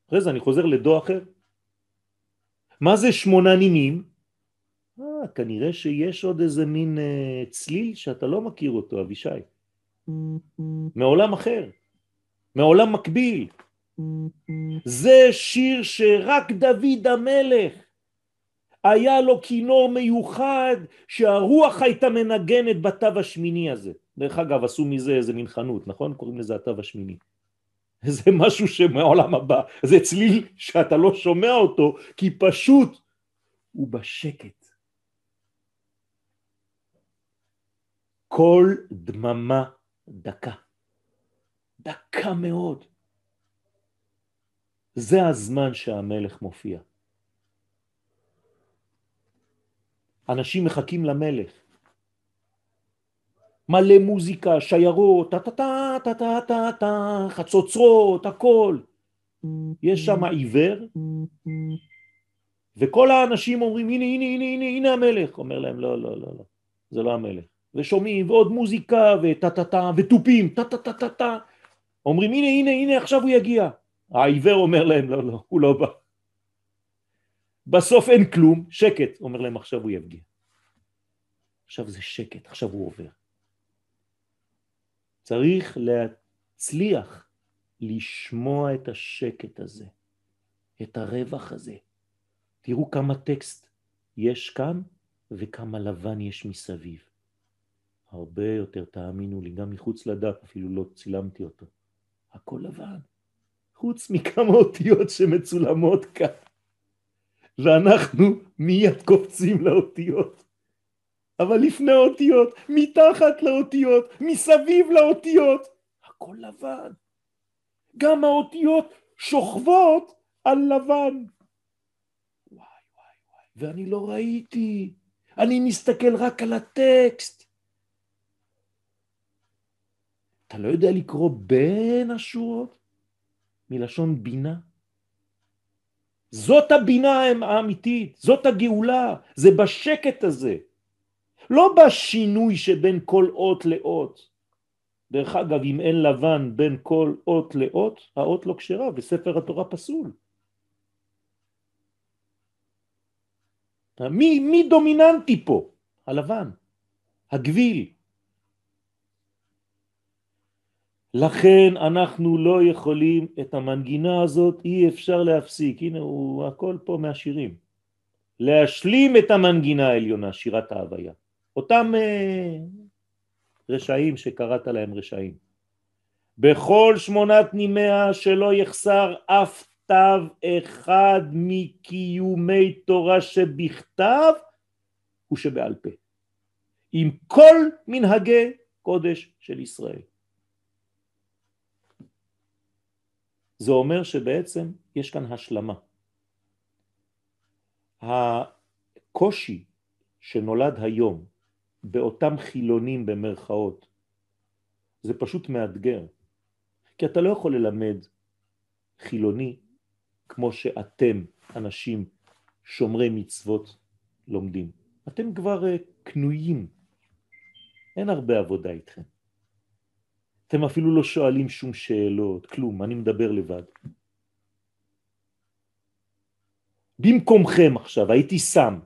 אחרי זה אני חוזר לדו אחר. מה זה שמונה נימים? אה, כנראה שיש עוד איזה מין אה, צליל שאתה לא מכיר אותו, אבישי. מעולם אחר, מעולם מקביל. זה שיר שרק דוד המלך היה לו כינור מיוחד שהרוח הייתה מנגנת בתו השמיני הזה. דרך אגב, עשו מזה איזה מין חנות, נכון? קוראים לזה התו השמיני. זה משהו שמעולם הבא, זה צליל שאתה לא שומע אותו, כי פשוט הוא בשקט. כל דממה דקה. דקה מאוד. זה הזמן שהמלך מופיע. אנשים מחכים למלך. מלא מוזיקה, שיירות, טה-טה-טה, טה-טה-טה, חצוצרות, הכל. יש שם עיוור, וכל האנשים אומרים, הנה, הנה, הנה, הנה, הנה המלך. אומר להם, לא, לא, לא, לא, זה לא המלך. ושומעים, ועוד מוזיקה, וטה-טה-טה, ותופים, טה-טה-טה-טה. אומרים, הנה, הנה, הנה, עכשיו הוא יגיע. העיוור אומר להם, לא, לא, הוא לא בא. בסוף אין כלום, שקט, אומר להם, עכשיו הוא יגיע. עכשיו זה שקט, עכשיו הוא עובר. צריך להצליח לשמוע את השקט הזה, את הרווח הזה. תראו כמה טקסט יש כאן וכמה לבן יש מסביב. הרבה יותר, תאמינו לי, גם מחוץ לדף, אפילו לא צילמתי אותו. הכל לבן, חוץ מכמה אותיות שמצולמות כאן. ואנחנו מיד קופצים לאותיות. אבל לפני האותיות, מתחת לאותיות, מסביב לאותיות, הכל לבן. גם האותיות שוכבות על לבן. וואי וואי וואי, ואני לא ראיתי, אני מסתכל רק על הטקסט. אתה לא יודע לקרוא בין השורות? מלשון בינה? זאת הבינה האמיתית, זאת הגאולה, זה בשקט הזה. לא בשינוי שבין כל אות לאות. דרך אגב, אם אין לבן בין כל אות לאות, האות לא כשרה וספר התורה פסול. מי, מי דומיננטי פה? הלבן, הגביל. לכן אנחנו לא יכולים את המנגינה הזאת, אי אפשר להפסיק. הנה, הוא הכל פה מהשירים. להשלים את המנגינה העליונה, שירת ההוויה. אותם אה, רשעים שקראת להם רשעים. בכל שמונת נימיה שלא יחסר אף תו אחד מקיומי תורה שבכתב ושבעל פה. עם כל מנהגי קודש של ישראל. זה אומר שבעצם יש כאן השלמה. הקושי שנולד היום באותם חילונים במרכאות, זה פשוט מאתגר. כי אתה לא יכול ללמד חילוני כמו שאתם, אנשים שומרי מצוות, לומדים. אתם כבר אה, קנויים, אין הרבה עבודה איתכם. אתם אפילו לא שואלים שום שאלות, כלום, אני מדבר לבד. במקומכם עכשיו הייתי שם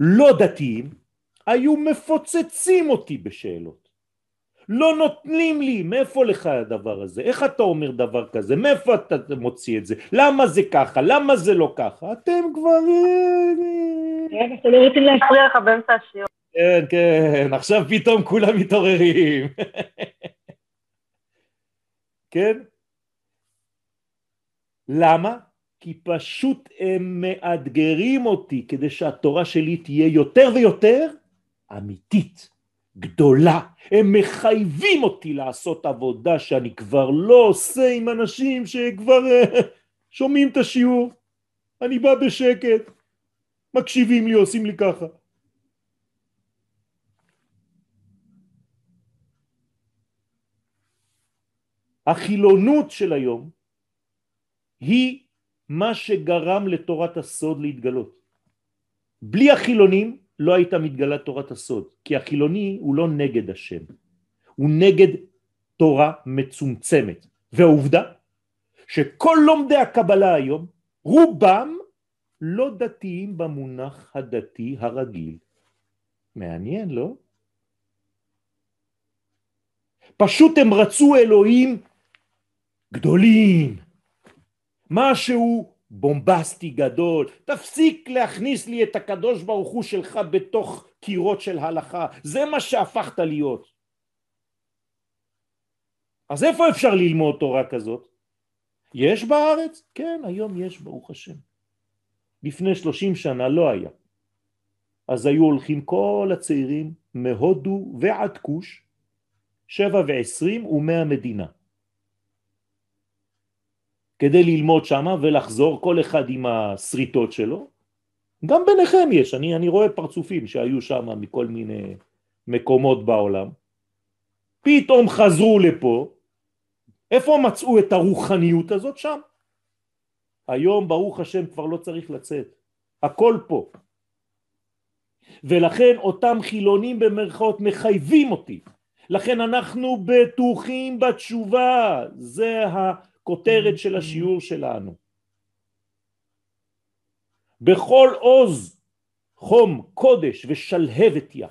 לא דתיים, היו מפוצצים אותי בשאלות. לא נותנים לי, מאיפה לך הדבר הזה? איך אתה אומר דבר כזה? מאיפה אתה מוציא את זה? למה זה ככה? למה זה לא ככה? אתם כבר... אנחנו לא רוצים להפריע לך באמצע השיעור. כן, כן, עכשיו פתאום כולם מתעוררים. כן? למה? כי פשוט הם מאתגרים אותי כדי שהתורה שלי תהיה יותר ויותר אמיתית, גדולה. הם מחייבים אותי לעשות עבודה שאני כבר לא עושה עם אנשים שכבר אה, שומעים את השיעור. אני בא בשקט, מקשיבים לי, עושים לי ככה. החילונות של היום היא מה שגרם לתורת הסוד להתגלות. בלי החילונים לא הייתה מתגלה תורת הסוד, כי החילוני הוא לא נגד השם, הוא נגד תורה מצומצמת. והעובדה שכל לומדי הקבלה היום, רובם לא דתיים במונח הדתי הרגיל. מעניין, לא? פשוט הם רצו אלוהים גדולים, משהו בומבסטי גדול, תפסיק להכניס לי את הקדוש ברוך הוא שלך בתוך קירות של הלכה, זה מה שהפכת להיות. אז איפה אפשר ללמוד תורה כזאת? יש בארץ? כן, היום יש ברוך השם. לפני שלושים שנה לא היה. אז היו הולכים כל הצעירים מהודו ועד כוש, שבע ועשרים ומאה מדינה. כדי ללמוד שמה ולחזור כל אחד עם השריטות שלו. גם ביניכם יש, אני, אני רואה פרצופים שהיו שם מכל מיני מקומות בעולם, פתאום חזרו לפה, איפה מצאו את הרוחניות הזאת? שם. היום ברוך השם כבר לא צריך לצאת, הכל פה. ולכן אותם חילונים במרכאות מחייבים אותי, לכן אנחנו בטוחים בתשובה, זה הכותרת של השיעור שלנו. בכל עוז חום קודש ושלהבת יא.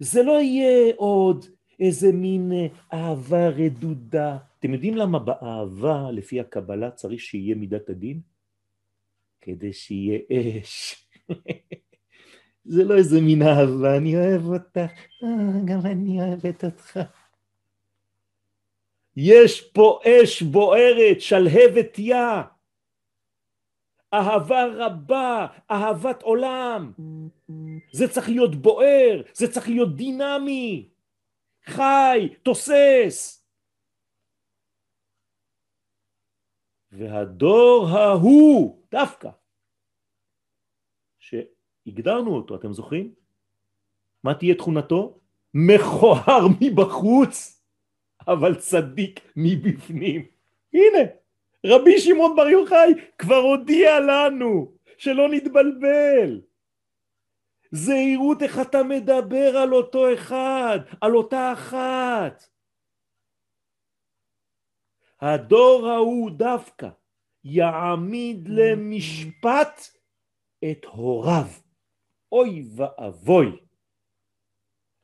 זה לא יהיה עוד איזה מין אה, אהבה רדודה. אתם יודעים למה באהבה לפי הקבלה צריך שיהיה מידת הדין? כדי שיהיה אש. זה לא איזה מין אהבה, אני אוהב אותך, אה, גם אני אוהבת אותך. יש פה אש בוערת, שלהבת יא. אהבה רבה, אהבת עולם. זה צריך להיות בוער, זה צריך להיות דינמי, חי, תוסס. והדור ההוא, דווקא, שהגדרנו אותו, אתם זוכרים? מה תהיה תכונתו? מכוער מבחוץ, אבל צדיק מבפנים. הנה, רבי שמעון בר יוחאי כבר הודיע לנו שלא נתבלבל. זהירות איך אתה מדבר על אותו אחד, על אותה אחת. הדור ההוא דווקא יעמיד למשפט את הוריו. אוי ואבוי.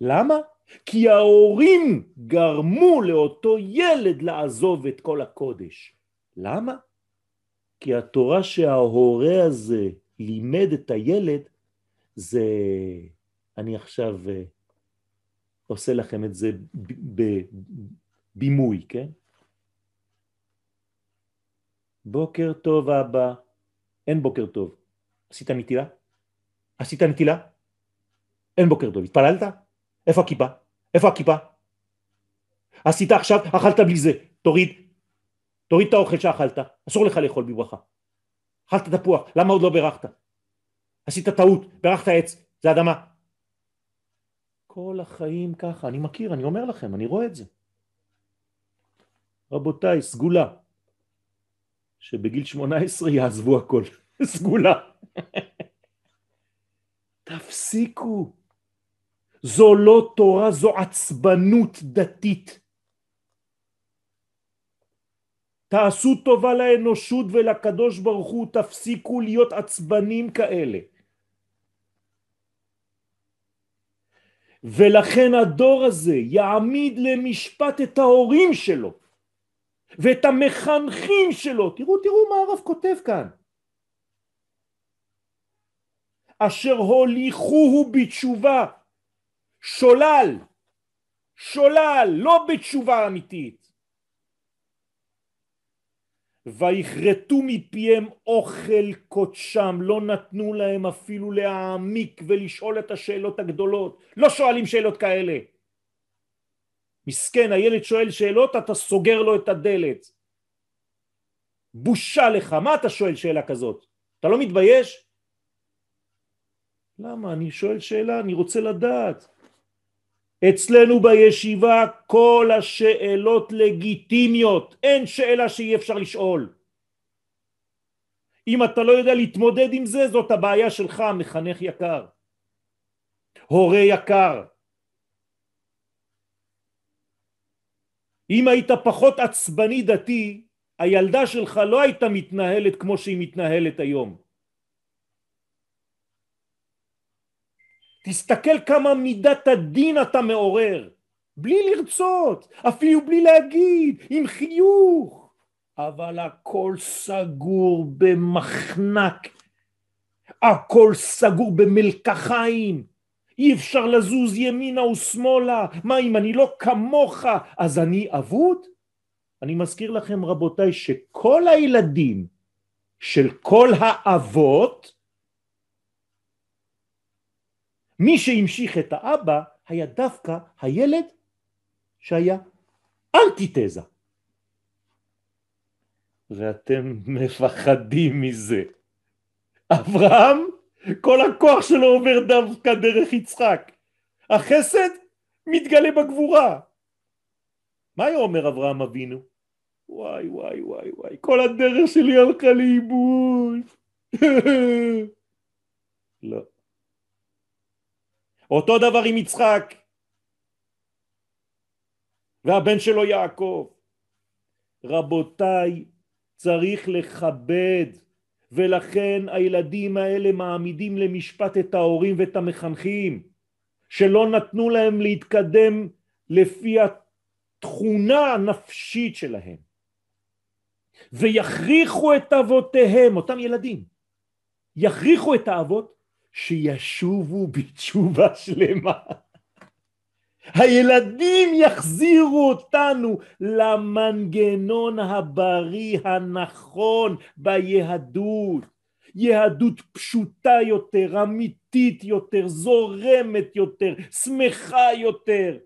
למה? כי ההורים גרמו לאותו ילד לעזוב את כל הקודש. למה? כי התורה שההורה הזה לימד את הילד זה, אני עכשיו אה, עושה לכם את זה בבימוי, כן? בוקר טוב אבא, אין בוקר טוב. עשית נטילה? עשית נטילה? אין בוקר טוב. התפללת? איפה הכיפה? איפה הכיפה? עשית עכשיו, אכלת בלי זה, תוריד, תוריד את האוכל שאכלת, אסור לך לאכול בברכה. אכלת תפוח, למה עוד לא בירכת? עשית טעות, בירכת עץ, זה אדמה. כל החיים ככה, אני מכיר, אני אומר לכם, אני רואה את זה. רבותיי, סגולה, שבגיל 18 יעזבו הכל, סגולה. תפסיקו, זו לא תורה, זו עצבנות דתית. תעשו טובה לאנושות ולקדוש ברוך הוא, תפסיקו להיות עצבנים כאלה. ולכן הדור הזה יעמיד למשפט את ההורים שלו ואת המחנכים שלו. תראו, תראו מה הרב כותב כאן. אשר הוליכוהו בתשובה, שולל, שולל, לא בתשובה אמיתית. ויכרתו מפיהם אוכל קודשם, לא נתנו להם אפילו להעמיק ולשאול את השאלות הגדולות, לא שואלים שאלות כאלה. מסכן, הילד שואל שאלות, אתה סוגר לו את הדלת. בושה לך, מה אתה שואל שאלה כזאת? אתה לא מתבייש? למה? אני שואל שאלה, אני רוצה לדעת. אצלנו בישיבה כל השאלות לגיטימיות, אין שאלה שאי אפשר לשאול. אם אתה לא יודע להתמודד עם זה, זאת הבעיה שלך, מחנך יקר, הורה יקר. אם היית פחות עצבני דתי, הילדה שלך לא הייתה מתנהלת כמו שהיא מתנהלת היום. תסתכל כמה מידת הדין אתה מעורר, בלי לרצות, אפילו בלי להגיד, עם חיוך, אבל הכל סגור במחנק, הכל סגור במלקחיים, אי אפשר לזוז ימינה ושמאלה, מה אם אני לא כמוך אז אני אבוד? אני מזכיר לכם רבותיי שכל הילדים של כל האבות מי שהמשיך את האבא היה דווקא הילד שהיה אנטיתזה. ואתם מפחדים מזה. אברהם, כל הכוח שלו עובר דווקא דרך יצחק. החסד מתגלה בגבורה. מה היה אומר אברהם אבינו? וואי וואי וואי וואי, כל הדרך שלי הלכה לאיבוד. לא. אותו דבר עם יצחק והבן שלו יעקב. רבותיי, צריך לכבד ולכן הילדים האלה מעמידים למשפט את ההורים ואת המחנכים שלא נתנו להם להתקדם לפי התכונה הנפשית שלהם ויכריחו את אבותיהם, אותם ילדים, יכריחו את האבות שישובו בתשובה שלמה. הילדים יחזירו אותנו למנגנון הבריא הנכון ביהדות. יהדות פשוטה יותר, אמיתית יותר, זורמת יותר, שמחה יותר.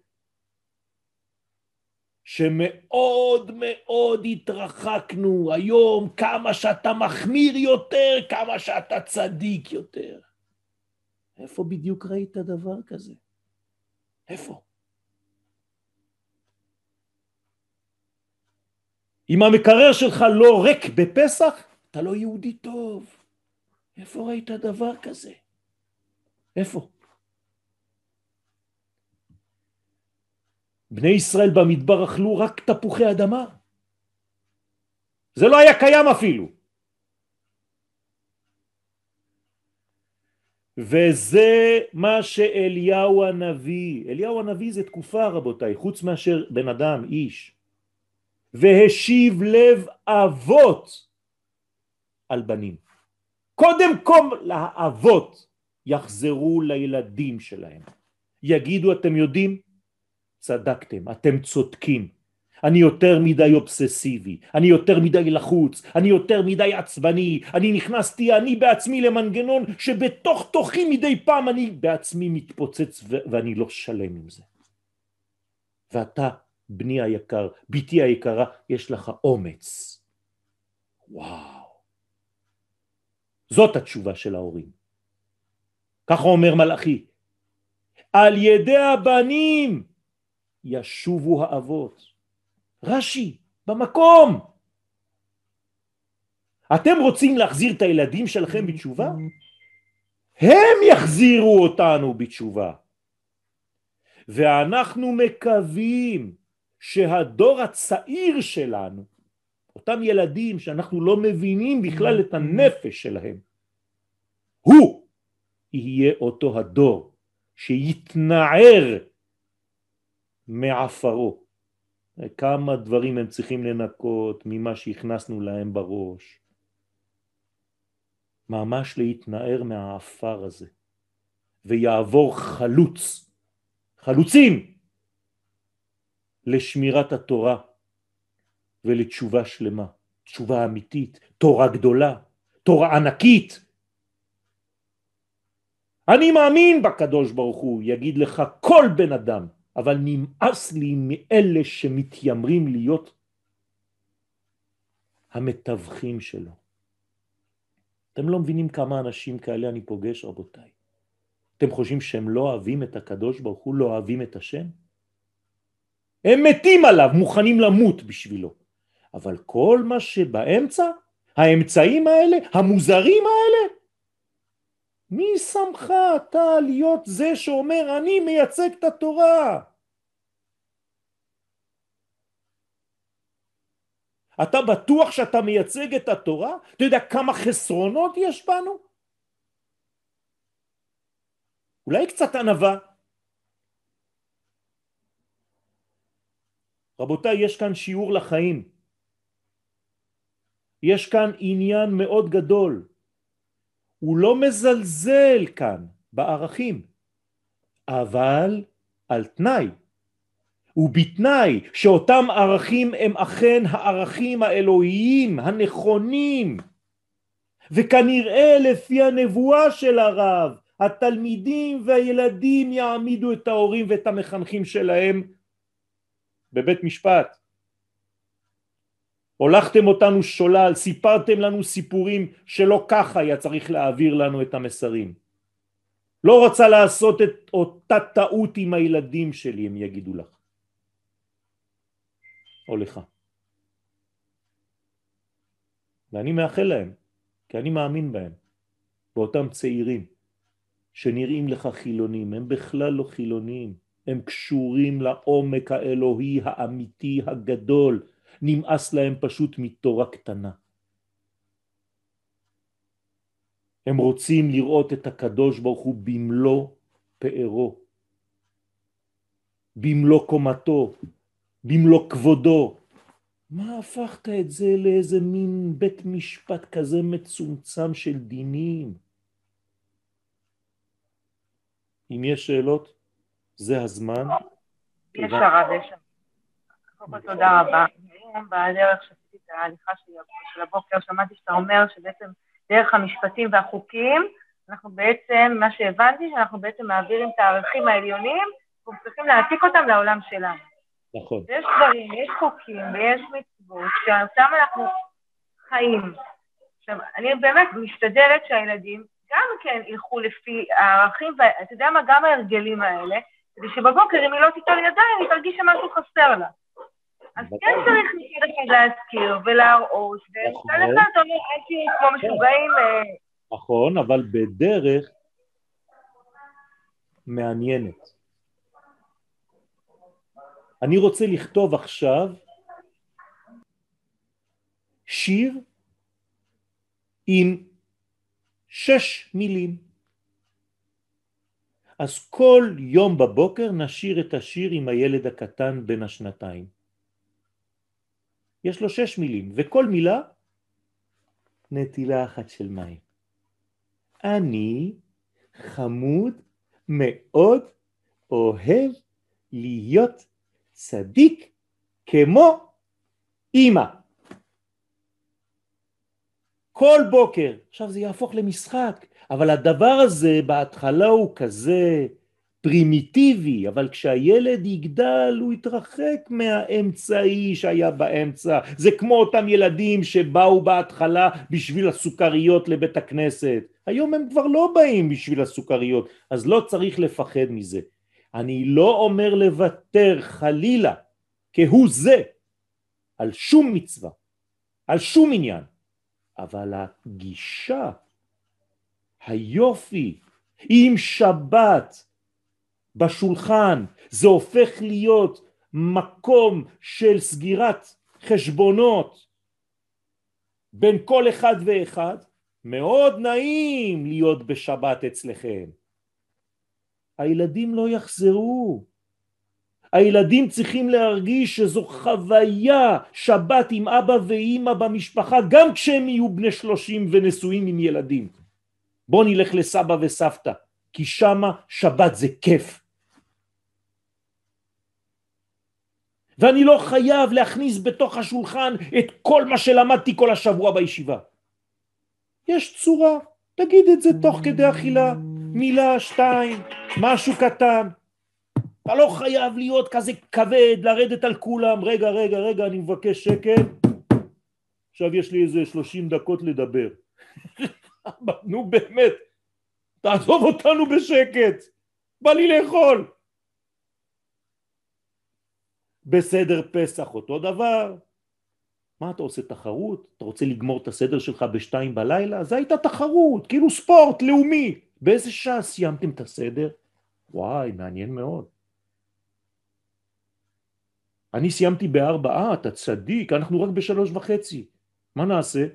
שמאוד מאוד התרחקנו היום, כמה שאתה מחמיר יותר, כמה שאתה צדיק יותר. איפה בדיוק ראית דבר כזה? איפה? אם המקרר שלך לא ריק בפסח, אתה לא יהודי טוב. איפה ראית דבר כזה? איפה? בני ישראל במדבר אכלו רק תפוחי אדמה. זה לא היה קיים אפילו. וזה מה שאליהו הנביא, אליהו הנביא זה תקופה רבותיי, חוץ מאשר בן אדם, איש, והשיב לב אבות על בנים. קודם כל לאבות יחזרו לילדים שלהם. יגידו אתם יודעים? צדקתם, אתם צודקים. אני יותר מדי אובססיבי, אני יותר מדי לחוץ, אני יותר מדי עצבני, אני נכנסתי אני בעצמי למנגנון שבתוך תוכי מדי פעם אני בעצמי מתפוצץ ואני לא שלם עם זה. ואתה בני היקר, בתי היקרה, יש לך אומץ. וואו. זאת התשובה של ההורים. ככה אומר מלאכי. על ידי הבנים ישובו האבות. רש"י, במקום. אתם רוצים להחזיר את הילדים שלכם בתשובה? הם יחזירו אותנו בתשובה. ואנחנו מקווים שהדור הצעיר שלנו, אותם ילדים שאנחנו לא מבינים בכלל את הנפש שלהם, הוא יהיה אותו הדור שיתנער מעפרו. כמה דברים הם צריכים לנקות ממה שהכנסנו להם בראש. ממש להתנער מהעפר הזה, ויעבור חלוץ, חלוצים, לשמירת התורה ולתשובה שלמה, תשובה אמיתית, תורה גדולה, תורה ענקית. אני מאמין בקדוש ברוך הוא, יגיד לך כל בן אדם, אבל נמאס לי מאלה שמתיימרים להיות המתווכים שלו. אתם לא מבינים כמה אנשים כאלה אני פוגש, רבותיי. אתם חושבים שהם לא אוהבים את הקדוש ברוך הוא, לא אוהבים את השם? הם מתים עליו, מוכנים למות בשבילו. אבל כל מה שבאמצע, האמצעים האלה, המוזרים האלה, מי שמך אתה להיות זה שאומר אני מייצג את התורה? אתה בטוח שאתה מייצג את התורה? אתה יודע כמה חסרונות יש בנו? אולי קצת ענווה. רבותיי, יש כאן שיעור לחיים. יש כאן עניין מאוד גדול. הוא לא מזלזל כאן בערכים, אבל על תנאי. ובתנאי שאותם ערכים הם אכן הערכים האלוהיים הנכונים וכנראה לפי הנבואה של הרב התלמידים והילדים יעמידו את ההורים ואת המחנכים שלהם בבית משפט הולכתם אותנו שולל, סיפרתם לנו סיפורים שלא ככה היה צריך להעביר לנו את המסרים לא רוצה לעשות את אותה טעות עם הילדים שלי, הם יגידו לך. או לך. ואני מאחל להם, כי אני מאמין בהם, באותם צעירים שנראים לך חילונים, הם בכלל לא חילונים, הם קשורים לעומק האלוהי האמיתי הגדול, נמאס להם פשוט מתורה קטנה. הם רוצים לראות את הקדוש ברוך הוא במלוא פארו, במלוא קומתו, במלוא כבודו. מה הפכת את זה לאיזה מין בית משפט כזה מצומצם של דינים? אם יש שאלות, זה הזמן. יש הרב, יש. תודה רבה. היום בדרך שעשיתי את ההליכה של הבוקר, שמעתי שאתה אומר שבעצם דרך המשפטים והחוקים, אנחנו בעצם, מה שהבנתי, שאנחנו בעצם מעבירים את הערכים העליונים, אנחנו צריכים להעתיק אותם לעולם שלנו. נכון. יש דברים, יש חוקים ויש מצוות, שאותם אנחנו חיים. עכשיו, אני באמת משתדלת שהילדים גם כן ילכו לפי הערכים, ואתה יודע מה, גם ההרגלים האלה, כדי שבבוקר אם היא לא תיטול ידיים, היא תרגיש שמשהו חסר לה. אז כן צריך מצד אחד להזכיר ולהראות, ומצד אחד אתה אומר, אל תהיו כמו משוגעים. אה, נכון, אבל בדרך מעניינת. אני רוצה לכתוב עכשיו שיר עם שש מילים. אז כל יום בבוקר נשיר את השיר עם הילד הקטן בן השנתיים. יש לו שש מילים, וכל מילה נטילה אחת של מים. אני חמוד מאוד אוהב להיות צדיק כמו אימא. כל בוקר. עכשיו זה יהפוך למשחק, אבל הדבר הזה בהתחלה הוא כזה פרימיטיבי, אבל כשהילד יגדל הוא יתרחק מהאמצעי שהיה באמצע. זה כמו אותם ילדים שבאו בהתחלה בשביל הסוכריות לבית הכנסת. היום הם כבר לא באים בשביל הסוכריות, אז לא צריך לפחד מזה. אני לא אומר לוותר חלילה כהוא זה על שום מצווה, על שום עניין, אבל הגישה, היופי, עם שבת בשולחן, זה הופך להיות מקום של סגירת חשבונות בין כל אחד ואחד, מאוד נעים להיות בשבת אצלכם. הילדים לא יחזרו. הילדים צריכים להרגיש שזו חוויה שבת עם אבא ואימא במשפחה גם כשהם יהיו בני שלושים ונשואים עם ילדים. בוא נלך לסבא וסבתא, כי שמה שבת זה כיף. ואני לא חייב להכניס בתוך השולחן את כל מה שלמדתי כל השבוע בישיבה. יש צורה, תגיד את זה תוך כדי אכילה. מילה, שתיים, משהו קטן. אתה לא חייב להיות כזה כבד, לרדת על כולם, רגע, רגע, רגע, אני מבקש שקט. עכשיו יש לי איזה שלושים דקות לדבר. נו באמת, תעזוב אותנו בשקט, בא לי לאכול. בסדר פסח אותו דבר. מה אתה עושה תחרות? אתה רוצה לגמור את הסדר שלך בשתיים בלילה? זה הייתה תחרות, כאילו ספורט לאומי. באיזה שעה סיימתם את הסדר? וואי, מעניין מאוד. אני סיימתי בארבע, אה, אתה צדיק, אנחנו רק בשלוש וחצי. מה נעשה?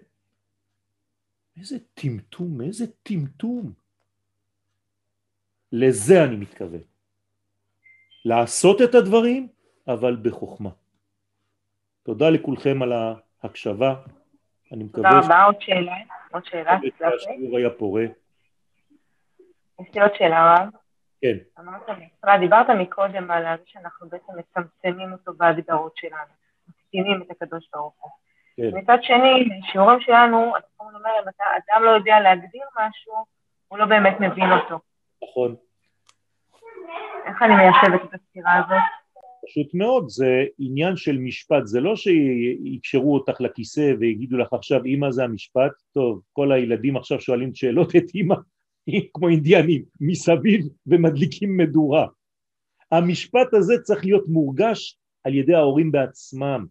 איזה טמטום, איזה טמטום. לזה אני מתכוון. לעשות את הדברים, אבל בחוכמה. תודה לכולכם על ההקשבה. אני מקווה... תודה רבה, עוד שאלה. עוד שאלה. השיעור היה פורה. יש לי עוד שאלה, רב. כן. אמרת, דיברת מקודם על זה שאנחנו בעצם מצמצמים אותו בהגדרות שלנו, מקטינים את הקדוש ברוך הוא. כן. מצד שני, בשיעורים שלנו, אתה אומר, אם אתה אדם לא יודע להגדיר משהו, הוא לא באמת מבין אותו. נכון. איך אני מיישבת את הסתירה הזאת? פשוט מאוד, זה עניין של משפט, זה לא שיקשרו אותך לכיסא ויגידו לך עכשיו אמא זה המשפט, טוב, כל הילדים עכשיו שואלים שאלות את אמא, כמו אינדיאנים, מסביב ומדליקים מדורה. המשפט הזה צריך להיות מורגש על ידי ההורים בעצמם.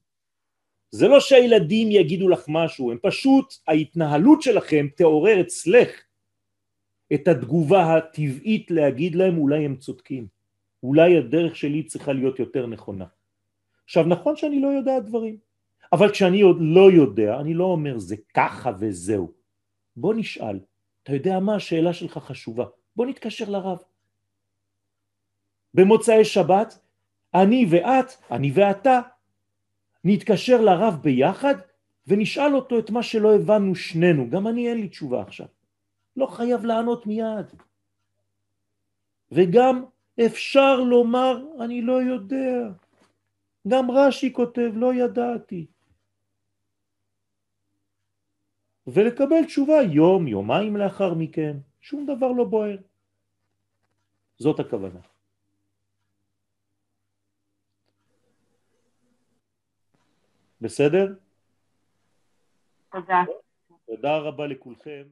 זה לא שהילדים יגידו לך משהו, הם פשוט, ההתנהלות שלכם תעורר אצלך את התגובה הטבעית להגיד להם אולי הם צודקים, אולי הדרך שלי צריכה להיות יותר נכונה. עכשיו נכון שאני לא יודע דברים, אבל כשאני עוד לא יודע, אני לא אומר זה ככה וזהו. בוא נשאל, אתה יודע מה השאלה שלך חשובה, בוא נתקשר לרב. במוצאי שבת, אני ואת, אני ואתה, נתקשר לרב ביחד ונשאל אותו את מה שלא הבנו שנינו, גם אני אין לי תשובה עכשיו. לא חייב לענות מיד. וגם אפשר לומר, אני לא יודע. גם רש"י כותב, לא ידעתי. ולקבל תשובה יום, יומיים לאחר מכן, שום דבר לא בוער. זאת הכוונה. בסדר? תודה. תודה רבה לכולכם.